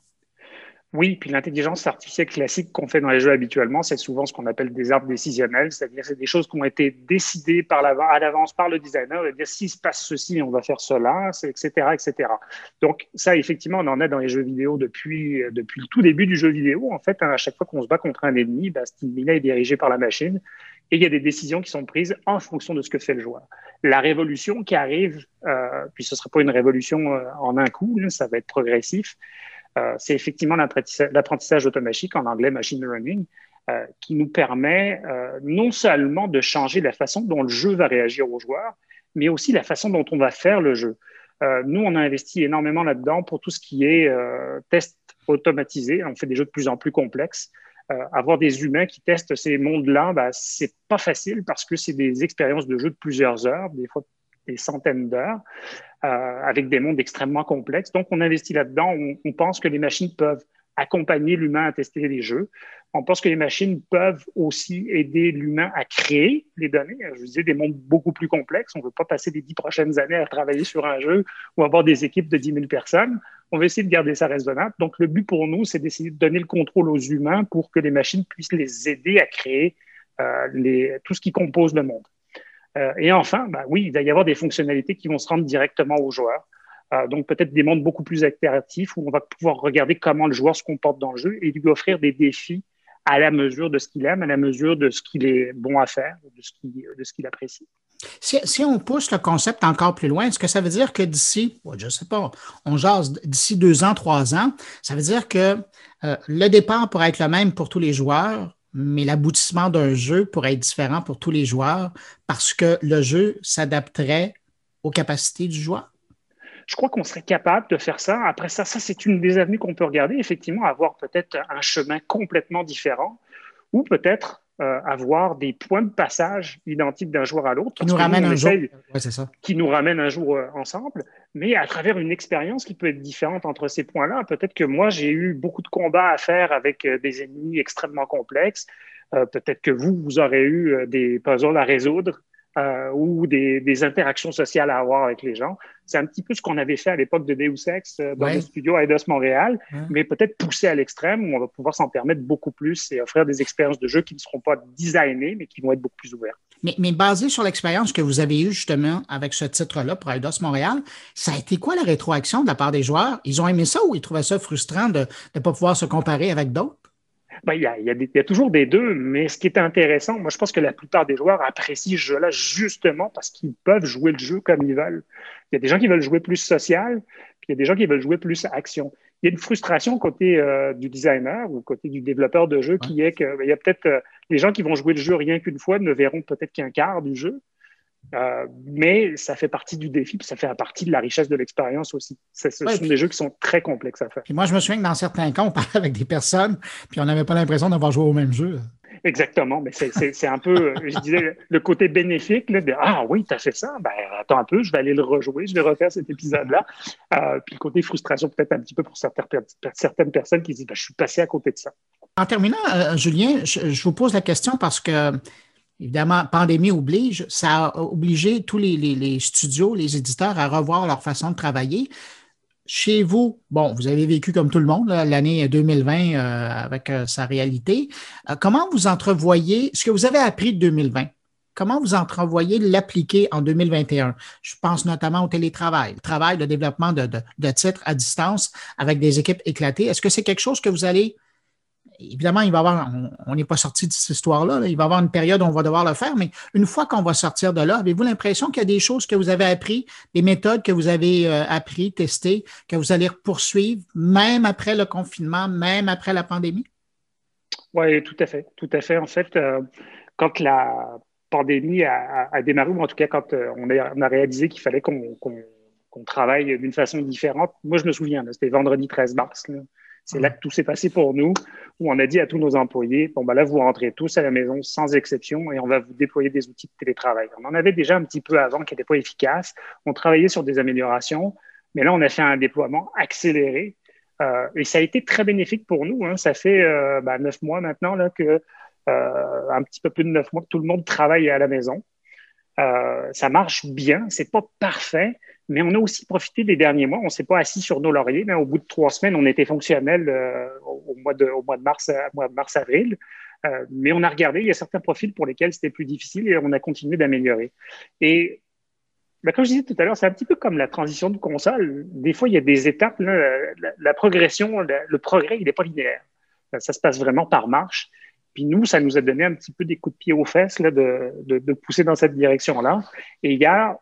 Oui, puis l'intelligence artificielle classique qu'on fait dans les jeux habituellement, c'est souvent ce qu'on appelle des arbres décisionnels, c'est-à-dire c'est des choses qui ont été décidées par à l'avance par le designer, de dire s'il se passe ceci, on va faire cela, etc., etc. Donc ça, effectivement, on en est dans les jeux vidéo depuis, depuis le tout début du jeu vidéo. En fait, à chaque fois qu'on se bat contre un ennemi, bah, cet ennemi est dirigé par la machine et il y a des décisions qui sont prises en fonction de ce que fait le joueur. La révolution qui arrive, euh, puis ce ne sera pas une révolution euh, en un coup, ça va être progressif, euh, c'est effectivement l'apprentissage automatique, en anglais machine learning, euh, qui nous permet euh, non seulement de changer la façon dont le jeu va réagir aux joueurs, mais aussi la façon dont on va faire le jeu. nous, on a investi énormément là-dedans pour tout ce qui est test automatisé. On fait des jeux de plus en plus complexes. avoir des humains qui testent ces mondes-là, bah, c'est pas facile parce que c'est des expériences de jeu de plusieurs heures, des fois des centaines d'heures, euh, avec des mondes extrêmement complexes. Donc, on investit là-dedans. On, pense que les machines peuvent accompagner l'humain à tester les jeux. On pense que les machines peuvent aussi aider l'humain à créer les données. Je vous disais, des mondes beaucoup plus complexes. On ne veut pas passer les dix prochaines années à travailler sur un jeu ou avoir des équipes de 10 000 personnes. On va essayer de garder ça raisonnable. Donc, le but pour nous, c'est d'essayer de donner le contrôle aux humains pour que les machines puissent les aider à créer euh, tout ce qui compose le monde. Euh, et enfin, bah oui, il va y avoir des fonctionnalités qui vont se rendre directement aux joueurs. Euh, donc peut-être des mondes beaucoup plus interactifs où on va pouvoir regarder comment le joueur se comporte dans le jeu et lui offrir des défis à la mesure de ce qu'il aime, à la mesure de ce qu'il est bon à faire, de ce qu'il apprécie. Si, on pousse le concept encore plus loin, est-ce que ça veut dire que d'ici, je ne sais pas, on jase d'ici deux ans, trois ans, ça veut dire que euh, le départ pourrait être le même pour tous les joueurs, mais l'aboutissement d'un jeu pourrait être différent pour tous les joueurs parce que le jeu s'adapterait aux capacités du joueur? Je crois qu'on serait capable de faire ça. Après ça, ça c'est une des avenues qu'on peut regarder, effectivement, avoir peut-être un chemin complètement différent ou peut-être euh, avoir des points de passage identiques d'un joueur à l'autre. Qui nous ramène un jour. Qui nous ramène un jour ensemble, mais à travers une expérience qui peut être différente entre ces points-là. Peut-être que moi, j'ai eu beaucoup de combats à faire avec euh, des ennemis extrêmement complexes. Euh, peut-être que vous, vous aurez eu des puzzles à résoudre euh, ou des, des, interactions sociales à avoir avec les gens. C'est un petit peu ce qu'on avait fait à l'époque de Deus Ex euh, dans le studio Eidos Montréal, mais peut-être poussé à l'extrême où on va pouvoir s'en permettre beaucoup plus et offrir des expériences de jeu qui ne seront pas designées, mais qui vont être beaucoup plus ouvertes. Mais, mais basé sur l'expérience que vous avez eue justement avec ce titre-là pour Eidos Montréal, ça a été quoi la rétroaction de la part des joueurs? Ils ont aimé ça ou ils trouvaient ça frustrant de ne pas pouvoir se comparer avec d'autres? Ben, il, y a, il, y a toujours des deux, mais ce qui est intéressant, moi je pense que la plupart des joueurs apprécient ce jeu-là justement parce qu'ils peuvent jouer le jeu comme ils veulent. Il y a des gens qui veulent jouer plus social, puis il y a des gens qui veulent jouer plus action. Il y a une frustration côté euh, du designer ou côté du développeur de jeu qui est que ben, il y a peut-être euh, les gens qui vont jouer le jeu rien qu'une fois ne verront peut-être qu'un quart du jeu. Euh, mais ça fait partie du défi, puis ça fait partie de la richesse de l'expérience aussi. Ce sont des jeux qui sont très complexes à faire. Puis moi, je me souviens que dans certains cas, on parlait avec des personnes, puis on n'avait pas l'impression d'avoir joué au même jeu. Exactement, mais c'est un peu, je disais, le côté bénéfique de Ah oui, tu as fait ça, ben attends un peu, je vais aller le rejouer, je vais refaire cet épisode-là. Euh, puis le côté frustration, peut-être un petit peu pour certaines, personnes qui disent ben, Je suis passé à côté de ça. En terminant, euh, Julien, je, vous pose la question parce que Évidemment, pandémie oblige, ça a obligé tous les, studios, les éditeurs à revoir leur façon de travailler. Chez vous, bon, vous avez vécu comme tout le monde l'année 2020 euh, avec euh, sa réalité. Euh, comment vous entrevoyez ce que vous avez appris de 2020? Comment vous entrevoyez l'appliquer en 2021? Je pense notamment au télétravail, le travail de développement de, de titres à distance avec des équipes éclatées. Est-ce que c'est quelque chose que vous allez évidemment, il va avoir, on n'est pas sorti de cette histoire-là, il va y avoir une période où on va devoir le faire, mais une fois qu'on va sortir de là, avez-vous l'impression qu'il y a des choses que vous avez appris, des méthodes que vous avez euh, appris, testées, que vous allez poursuivre, même après le confinement, même après la pandémie? Oui, tout à fait, tout à fait. En fait, euh, quand la, pandémie a, démarré, ou en tout cas quand on a, réalisé qu'il fallait qu'on travaille d'une façon différente. Moi, je me souviens, c'était vendredi 13 mars. C'est là que tout s'est passé pour nous, où on a dit à tous nos employés, bon, ben là, vous rentrez tous à la maison sans exception et on va vous déployer des outils de télétravail. On en avait déjà un petit peu avant qui n'étaient pas efficaces. On travaillait sur des améliorations, mais là, on a fait un déploiement accéléré. Euh, et ça a été très bénéfique pour nous. Hein. Ça fait euh, ben, neuf mois maintenant là, que, euh, un petit peu plus de neuf mois que tout le monde travaille à la maison. Ça marche bien, c'est pas parfait, mais on a aussi profité des derniers mois. On s'est pas assis sur nos lauriers, mais au bout de trois semaines, on était fonctionnel euh, au, mois de, au mois de mars, mois de mars avril. Euh, mais on a regardé, il y a certains profils pour lesquels c'était plus difficile et on a continué d'améliorer. Et ben, comme je disais tout à l'heure, c'est un petit peu comme la transition de console. Des fois, il y a des étapes. La, progression, le progrès, il n'est pas linéaire. Ça se passe vraiment par marche. Puis nous, ça nous a donné un petit peu des coups de pied aux fesses de, pousser dans cette direction-là. Et a,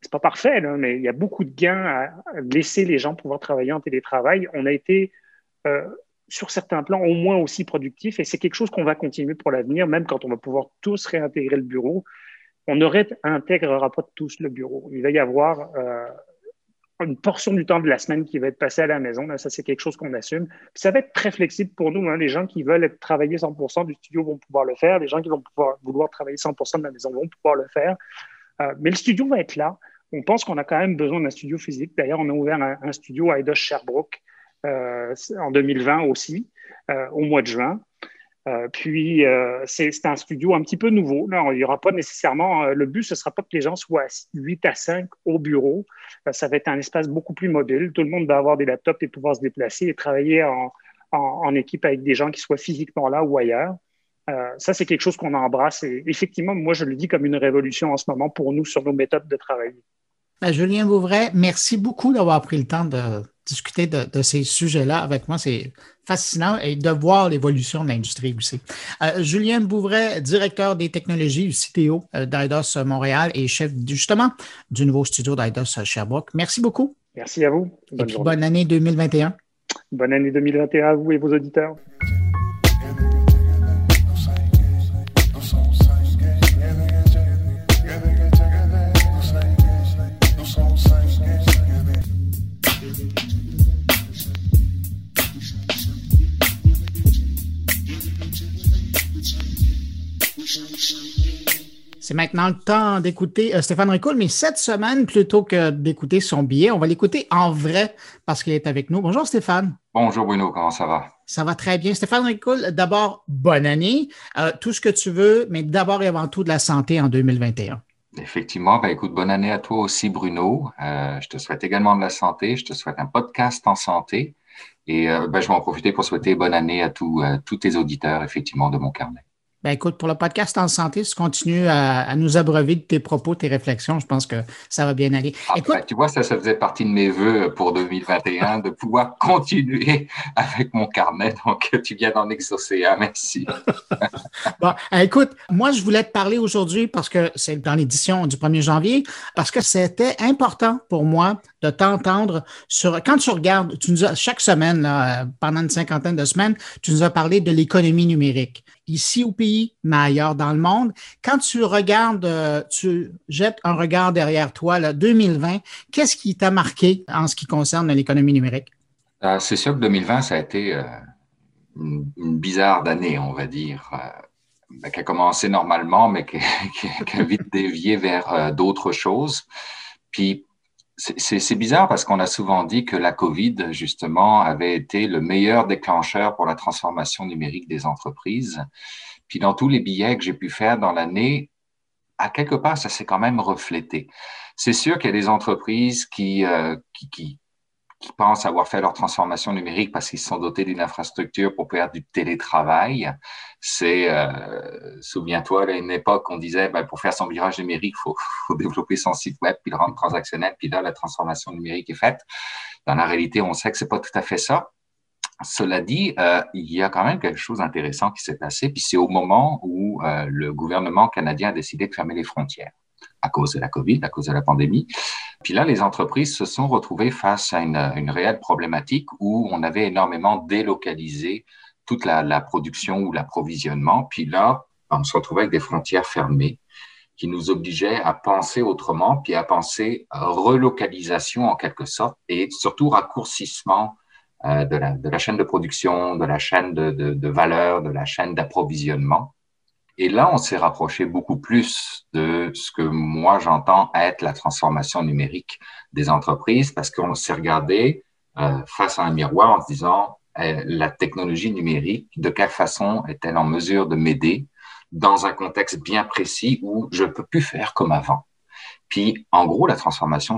c'est pas parfait, là, mais il y a beaucoup de gains à laisser les gens pouvoir travailler en télétravail. On a été euh, sur certains plans au moins aussi productifs et c'est quelque chose qu'on va continuer pour l'avenir, même quand on va pouvoir tous réintégrer le bureau. On ne réintégrera pas tous le bureau. Il va y avoir euh, une portion du temps de la semaine qui va être passée à la maison. ça, c'est quelque chose qu'on assume. ça va être très flexible pour nous. Hein. Les gens qui veulent travailler 100% du studio vont pouvoir le faire. Les gens qui vont vouloir travailler 100% de la maison vont pouvoir le faire. Euh, mais le studio va être là. On pense qu'on a quand même besoin d'un studio physique. D'ailleurs, on a ouvert un, studio à Eidos Sherbrooke euh, en 2020 aussi, euh, au mois de juin. Euh, puis, euh, c'est un studio un petit peu nouveau. Là, il n'y aura pas nécessairement. Euh, le but, ce ne sera pas que les gens soient 8 à 5 au bureau. ça va être un espace beaucoup plus mobile. Tout le monde va avoir des laptops et pouvoir se déplacer et travailler en, en, équipe avec des gens qui soient physiquement là ou ailleurs. Ça, c'est quelque chose qu'on embrasse. Et effectivement, moi, je le dis comme une révolution en ce moment pour nous sur nos méthodes de travail. Ben, Julien Bouvray, merci beaucoup d'avoir pris le temps de discuter de, ces sujets-là avec moi. C'est fascinant et de voir l'évolution de l'industrie aussi. Euh, Julien Bouvray, directeur des technologies du CTO euh, d'IDOS Montréal et chef justement du nouveau studio d'IDOS Sherbrooke. Merci beaucoup. Merci à vous. Bonne, et bonne année 2021. Bonne année 2021 à vous et vos auditeurs. C'est maintenant le temps d'écouter euh, Stéphane Ricoul, mais cette semaine, plutôt que d'écouter son billet, on va l'écouter en vrai parce qu'il est avec nous. Bonjour Stéphane. Bonjour Bruno, comment ça va? Ça va très bien. Stéphane Ricoul, d'abord, bonne année. Euh, tout ce que tu veux, mais d'abord et avant tout de la santé en 2021. Effectivement, ben écoute, bonne année à toi aussi, Bruno. Euh, je te souhaite également de la santé. Je te souhaite un podcast en santé. Et ben, je vais en profiter pour souhaiter bonne année à, tous tous tes auditeurs, effectivement, de mon carnet. Ben écoute, pour le podcast en santé, si tu continues à, nous abreuver de tes propos, tes réflexions, je pense que ça va bien aller. Ah, ben, tu vois, ça, ça faisait partie de mes voeux pour 2021, de pouvoir continuer avec mon carnet. Donc, tu viens d'en exaucer un. Merci. bon, euh, écoute, moi, je voulais te parler aujourd'hui parce que c'est dans l'édition du 1er janvier, parce que c'était important pour moi de t'entendre sur, quand tu regardes, tu nous as, chaque semaine, pendant une cinquantaine de semaines, tu nous as parlé de l'économie numérique ici au pays, mais ailleurs dans le monde. Quand tu regardes, euh, tu jettes un regard derrière toi, là, 2020, qu'est-ce qui t'a marqué en ce qui concerne l'économie numérique? Euh, c'est sûr que 2020, ça a été euh, une, bizarre année, on va dire, ben, qui a commencé normalement, mais qui, qui a vite dévié vers d'autres choses. Puis c'est bizarre parce qu'on a souvent dit que la COVID, justement, avait été le meilleur déclencheur pour la transformation numérique des entreprises. Puis dans tous les billets que j'ai pu faire dans l'année, à quelque part, ça s'est quand même reflété. C'est sûr qu'il y a des entreprises qui, euh, qui, qui, qui pensent avoir fait leur transformation numérique parce qu'ils se sont dotés d'une infrastructure pour faire du télétravail. C'est, euh, souviens-toi, à une époque, on disait, ben, pour faire son virage numérique, il faut, développer son site web, puis le rendre transactionnel, puis là, la transformation numérique est faite. Dans la réalité, on sait que c'est pas tout à fait ça. Cela dit, euh, il y a quand même quelque chose d'intéressant qui s'est passé, puis c'est au moment où euh, le gouvernement canadien a décidé de fermer les frontières à cause de la COVID, à cause de la pandémie. Puis là, les entreprises se sont retrouvées face à une, une réelle problématique où on avait énormément délocalisé toute la, la production ou l'approvisionnement. Puis là, on se retrouvait avec des frontières fermées qui nous obligeaient à penser autrement, puis à penser relocalisation en quelque sorte, et surtout raccourcissement euh, de, la, de, la, chaîne de production, de la chaîne de, de, de valeur, de la chaîne d'approvisionnement. Et là, on s'est rapproché beaucoup plus de ce que moi j'entends être la transformation numérique des entreprises, parce qu'on s'est regardé euh, face à un miroir en se disant euh, la technologie numérique, de quelle façon est-elle en mesure de m'aider dans un contexte bien précis où je peux plus faire comme avant? Puis, en gros, la transformation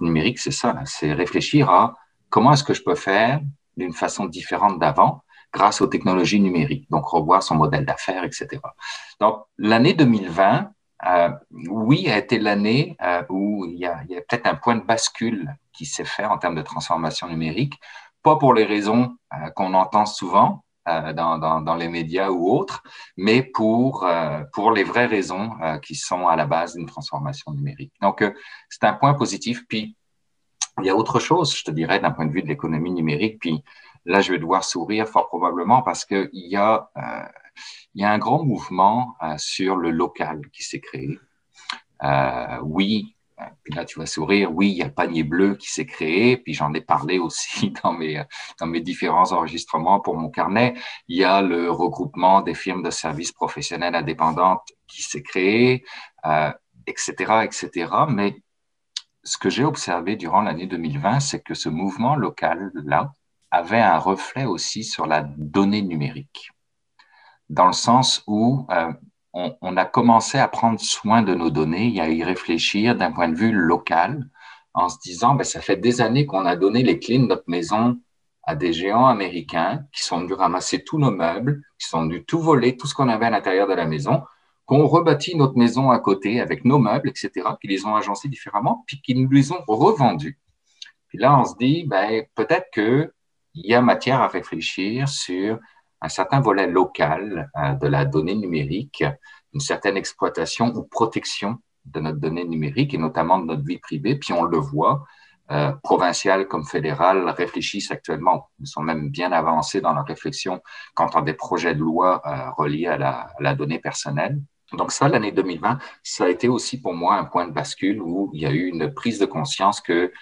numérique, c'est ça, c'est réfléchir à comment est-ce que je peux faire d'une façon différente d'avant grâce aux technologies numériques, donc revoir son modèle d'affaires, etc. Donc, l'année 2020, euh, oui, a été l'année euh, où il y a, peut-être un point de bascule qui s'est fait en termes de transformation numérique, pas pour les raisons euh, qu'on entend souvent dans, dans, les médias ou autres, mais pour, pour les vraies raisons qui sont à la base d'une transformation numérique. Donc, c'est un point positif. Puis, il y a autre chose, je te dirais, d'un point de vue de l'économie numérique. Puis là, je vais devoir sourire fort probablement parce qu'il y, a, il y a un grand mouvement sur le local qui s'est créé. oui, puis là, tu vas sourire. Oui, il y a le panier bleu qui s'est créé. Puis j'en ai parlé aussi dans mes, différents enregistrements pour mon carnet. Il y a le regroupement des firmes de services professionnels indépendantes qui s'est créé, euh, etc., etc. Mais ce que j'ai observé durant l'année 2020, c'est que ce mouvement local-là avait un reflet aussi sur la donnée numérique. Dans le sens où euh, on, a commencé à prendre soin de nos données et à y réfléchir d'un point de vue local en se disant, ben, ça fait des années qu'on a donné les clés de notre maison à des géants américains qui sont venus ramasser tous nos meubles, qui sont venus tout voler, tout ce qu'on avait à l'intérieur de la maison, qu'on rebâtit notre maison à côté avec nos meubles, etc., qui les ont agencés différemment, puis qui nous les ont revendus. Puis là, on se dit, ben, peut-être qu'il y a matière à réfléchir sur un certain volet local euh, de la donnée numérique, une certaine exploitation ou protection de notre donnée numérique et notamment de notre vie privée. Puis on le voit, euh, provincial comme fédéral réfléchissent actuellement, ils sont même bien avancés dans leur réflexion quant à des projets de loi euh, reliés à la, donnée personnelle. Donc ça, l'année 2020, ça a été aussi pour moi un point de bascule où il y a eu une prise de conscience que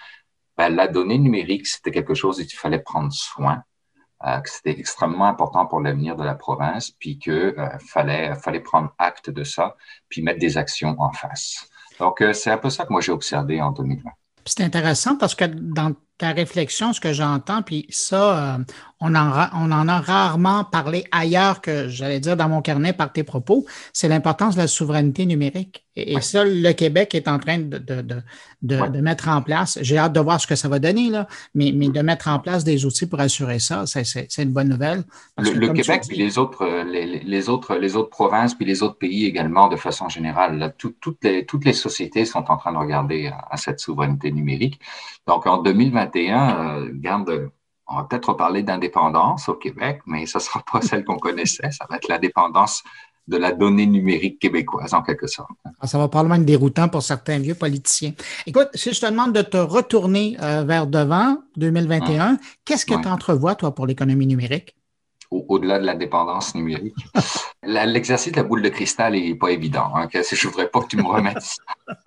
ben, la donnée numérique, c'était quelque chose dont il fallait prendre soin, euh, que c'était extrêmement important pour l'avenir de la province, puis qu'il euh, fallait, fallait prendre acte de ça, puis mettre des actions en face. Donc, euh, c'est un peu ça que moi j'ai observé en 2020. C'est intéressant parce que dans ta réflexion, ce que j'entends, puis ça, on en, on en a rarement parlé ailleurs que, j'allais dire, dans mon carnet par tes propos, c'est l'importance de la souveraineté numérique. Et, ça, le Québec est en train de, de, de, de, mettre en place. J'ai hâte de voir ce que ça va donner, là, mais, mais de mettre en place des outils pour assurer ça, c'est une bonne nouvelle. Le, Québec, puis les autres, les, les, autres, les autres provinces, puis les autres pays également, de façon générale, là, toutes, les, toutes les sociétés sont en train de regarder à, cette souveraineté numérique. Donc, en 2021, euh, garde on va peut-être reparler d'indépendance au Québec, mais ce ne sera pas celle qu'on connaissait. Ça va être l'indépendance de la donnée numérique québécoise, en quelque sorte. Ah, ça va probablement être déroutant pour certains vieux politiciens. Écoute, si je te demande de te retourner euh, vers devant 2021, hum. qu'est-ce que tu entrevois, toi, pour l'économie numérique? Au-delà de la dépendance numérique. L'exercice de la boule de cristal n'est pas évident. Hein, je ne voudrais pas que tu me remettes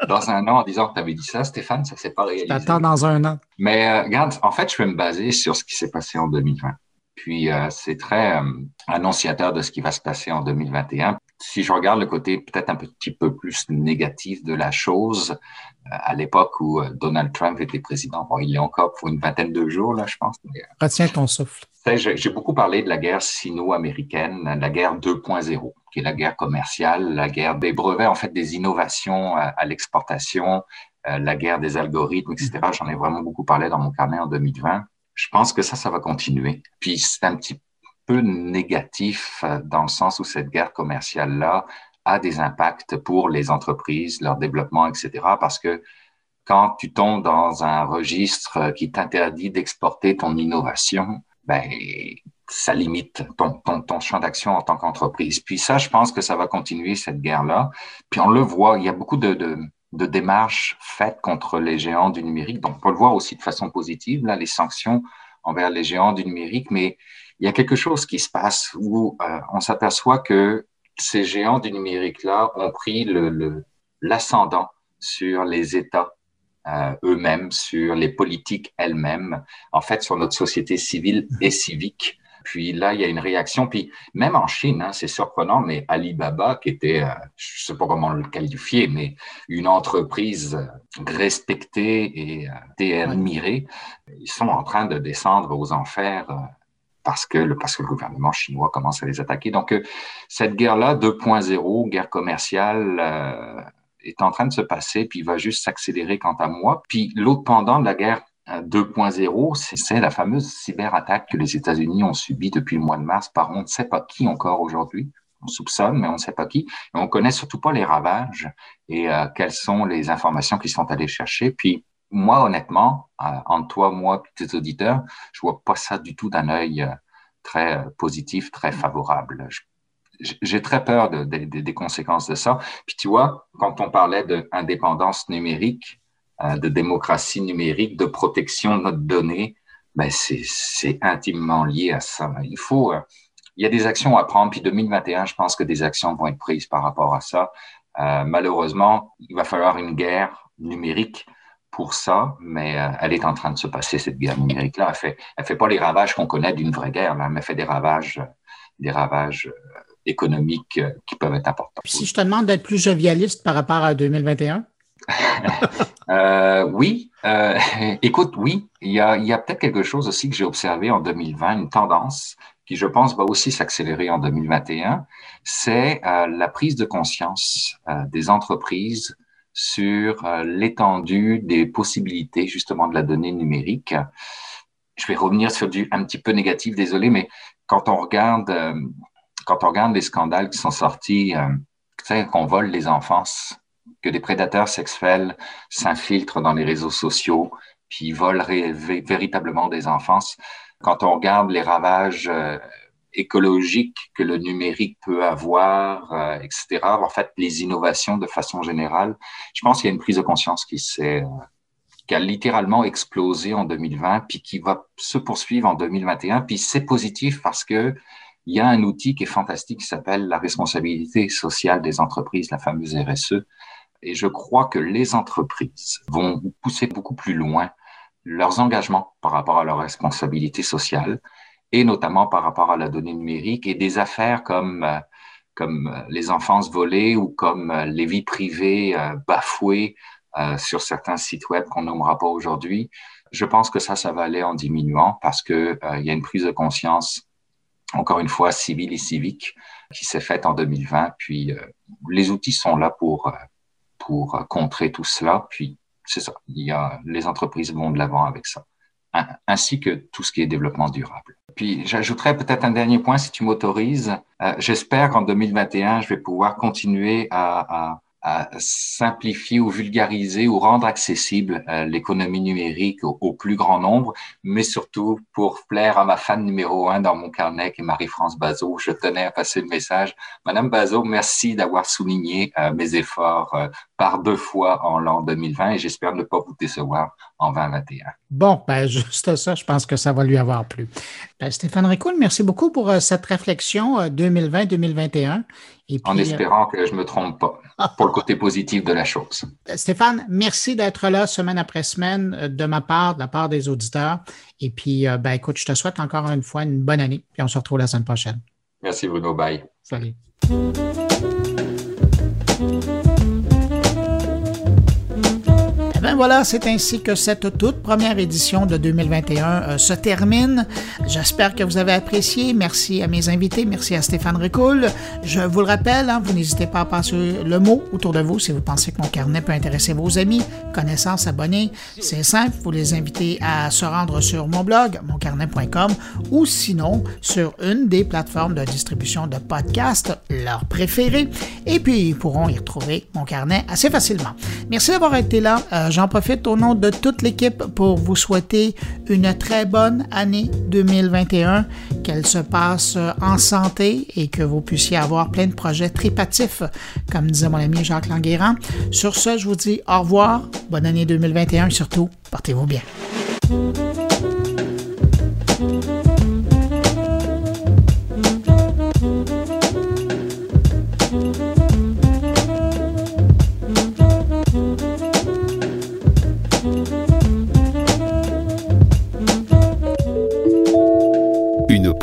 dans un an en disant que tu avais dit ça, Stéphane, ça ne s'est pas réalisé. T'attends dans un an. Mais euh, regarde, en fait, je vais me baser sur ce qui s'est passé en 2020. Puis euh, c'est très euh, annonciateur de ce qui va se passer en 2021. Si je regarde le côté peut-être un petit peu plus négatif de la chose, à l'époque où Donald Trump était président, bon, il est encore pour une vingtaine de jours, là, je pense. Retiens ton souffle. J'ai beaucoup parlé de la guerre sino-américaine, la guerre 2.0, qui est la guerre commerciale, la guerre des brevets, en fait, des innovations à, l'exportation, euh, la guerre des algorithmes, etc. Mm-hmm. J'en ai vraiment beaucoup parlé dans mon carnet en 2020. Je pense que ça, ça va continuer. Puis c'est un petit peu négatif euh, dans le sens où cette guerre commerciale-là a des impacts pour les entreprises, leur développement, etc. Parce que quand tu tombes dans un registre qui t'interdit d'exporter ton innovation, ben, ça limite ton, ton, ton champ d'action en tant qu'entreprise. Puis ça, je pense que ça va continuer, cette guerre-là. Puis on le voit, il y a beaucoup de, démarches faites contre les géants du numérique. Donc, on peut le voir aussi de façon positive, là, les sanctions envers les géants du numérique. Mais il y a quelque chose qui se passe où euh, on s'aperçoit que ces géants du numérique-là ont pris l'ascendant sur les États eux-mêmes, sur les politiques elles-mêmes, en fait, sur notre société civile et civique. Puis là, il y a une réaction. Puis même en Chine, hein, c'est surprenant, mais Alibaba, qui était, euh, je sais pas comment le qualifier, mais une entreprise euh, respectée et admirée, ils sont en train de descendre aux enfers parce que, le, parce que le gouvernement chinois commence à les attaquer. Donc, cette guerre-là, 2.0, guerre commerciale, est en train de se passer, puis il va juste s'accélérer quant à moi. Puis l'autre pendant de la guerre 2.0, c'est la fameuse cyberattaque que les États-Unis ont subie depuis le mois de mars par on ne sait pas qui encore aujourd'hui. On soupçonne, mais on ne sait pas qui. Et on connaît surtout pas les ravages et euh, quelles sont les informations qu'ils sont allés chercher. Puis moi, honnêtement, euh, entre toi, moi, tes auditeurs, je vois pas ça du tout d'un œil euh, très positif, très favorable. J'ai très peur de, des conséquences de ça. Puis tu vois, quand on parlait d'indépendance numérique, euh, de démocratie numérique, de protection de notre donnée, ben c'est intimement lié à ça. Il faut, euh, il y a des actions à prendre. Puis 2021, je pense que des actions vont être prises par rapport à ça. Euh, malheureusement, il va falloir une guerre numérique pour ça, mais elle est en train de se passer cette guerre numérique-là. Elle fait, elle fait pas les ravages qu'on connaît d'une vraie guerre, là, mais elle fait des ravages, des ravages économiques euh, qui peuvent être importants. Si je te demande d'être plus jovialiste par rapport à 2021? euh, oui, euh, écoute, oui, il y a, il y a peut-être quelque chose aussi que j'ai observé en 2020, une tendance qui, je pense, va aussi s'accélérer en 2021, c'est euh, la prise de conscience des entreprises sur l'étendue des possibilités justement de la donnée numérique. Je vais revenir sur du un petit peu négatif, désolé, mais quand on regarde quand on regarde les scandales qui sont sortis, euh, qu'on vole les enfants, que des prédateurs sexuels s'infiltrent dans les réseaux sociaux, puis volent véritablement des enfants. Quand on regarde les ravages euh, écologiques que le numérique peut avoir, euh, etc., en fait, les innovations de façon générale, je pense qu'il y a une prise de conscience qui s'est qui a littéralement explosé en 2020, puis qui va se poursuivre en 2021. Puis c'est positif parce que il y a un outil qui est fantastique qui s'appelle la responsabilité sociale des entreprises, la fameuse RSE. Et je crois que les entreprises vont pousser beaucoup plus loin leurs engagements par rapport à leur responsabilité sociale et notamment par rapport à la donnée numérique et des affaires comme euh, comme euh, les enfances volées ou comme euh, les vies privées bafouées sur certains sites web qu'on nommera pas aujourd'hui. Je pense que ça, ça va aller en diminuant parce que il y a une prise de conscience encore une fois, civile et civique, qui s'est faite en 2020. Puis euh, les outils sont là pour, euh, pour contrer tout cela. Puis c'est ça, il y a, les entreprises vont de l'avant avec ça, ainsi que tout ce qui est développement durable. Puis j'ajouterais peut-être un dernier point, si tu m'autorises. Euh, j'espère qu'en 2021, je vais pouvoir continuer à, à à simplifier ou vulgariser ou rendre accessible euh, l'économie numérique au, plus grand nombre, mais surtout pour plaire à ma fan numéro un dans mon carnet, qui est Marie-France Bazot. Je tenais à passer le message. Madame Bazot, merci d'avoir souligné euh, mes efforts euh, par deux fois en l'an 2020 et j'espère ne pas vous décevoir en 2021. Bon, ben juste ça, je pense que ça va lui avoir plu. Ben, Stéphane Ricoul, merci beaucoup pour cette réflexion 2020-2021 en espérant que je ne me trompe pas pour le côté positif de la chose. Euh, Stéphane, merci d'être là semaine après semaine euh, de ma part, de la part des auditeurs. Et puis, ben, écoute, je te souhaite encore une fois une bonne année. Puis on se retrouve la semaine prochaine. Merci Bruno. Bye. Salut. Ben voilà, c'est ainsi que cette toute première édition de 2021 euh, se termine. J'espère que vous avez apprécié. Merci à mes invités. Merci à Stéphane Ricoul. Je vous le rappelle, hein, vous n'hésitez pas à passer le mot autour de vous si vous pensez que mon carnet peut intéresser vos amis, connaissances, abonnés. C'est simple, vous les invitez à se rendre sur mon blog, moncarnet.com, ou sinon sur une des plateformes de distribution de podcasts, leur préférée. Et puis, ils pourront y retrouver mon carnet assez facilement. Merci d'avoir été là. Euh, J'en profite au nom de toute l'équipe pour vous souhaiter une très bonne année 2021, qu'elle se passe en santé et que vous puissiez avoir plein de projets tripatifs, comme disait mon ami Jacques Languerrand. Sur ce, je vous dis au revoir, bonne année 2021 et surtout, portez-vous bien.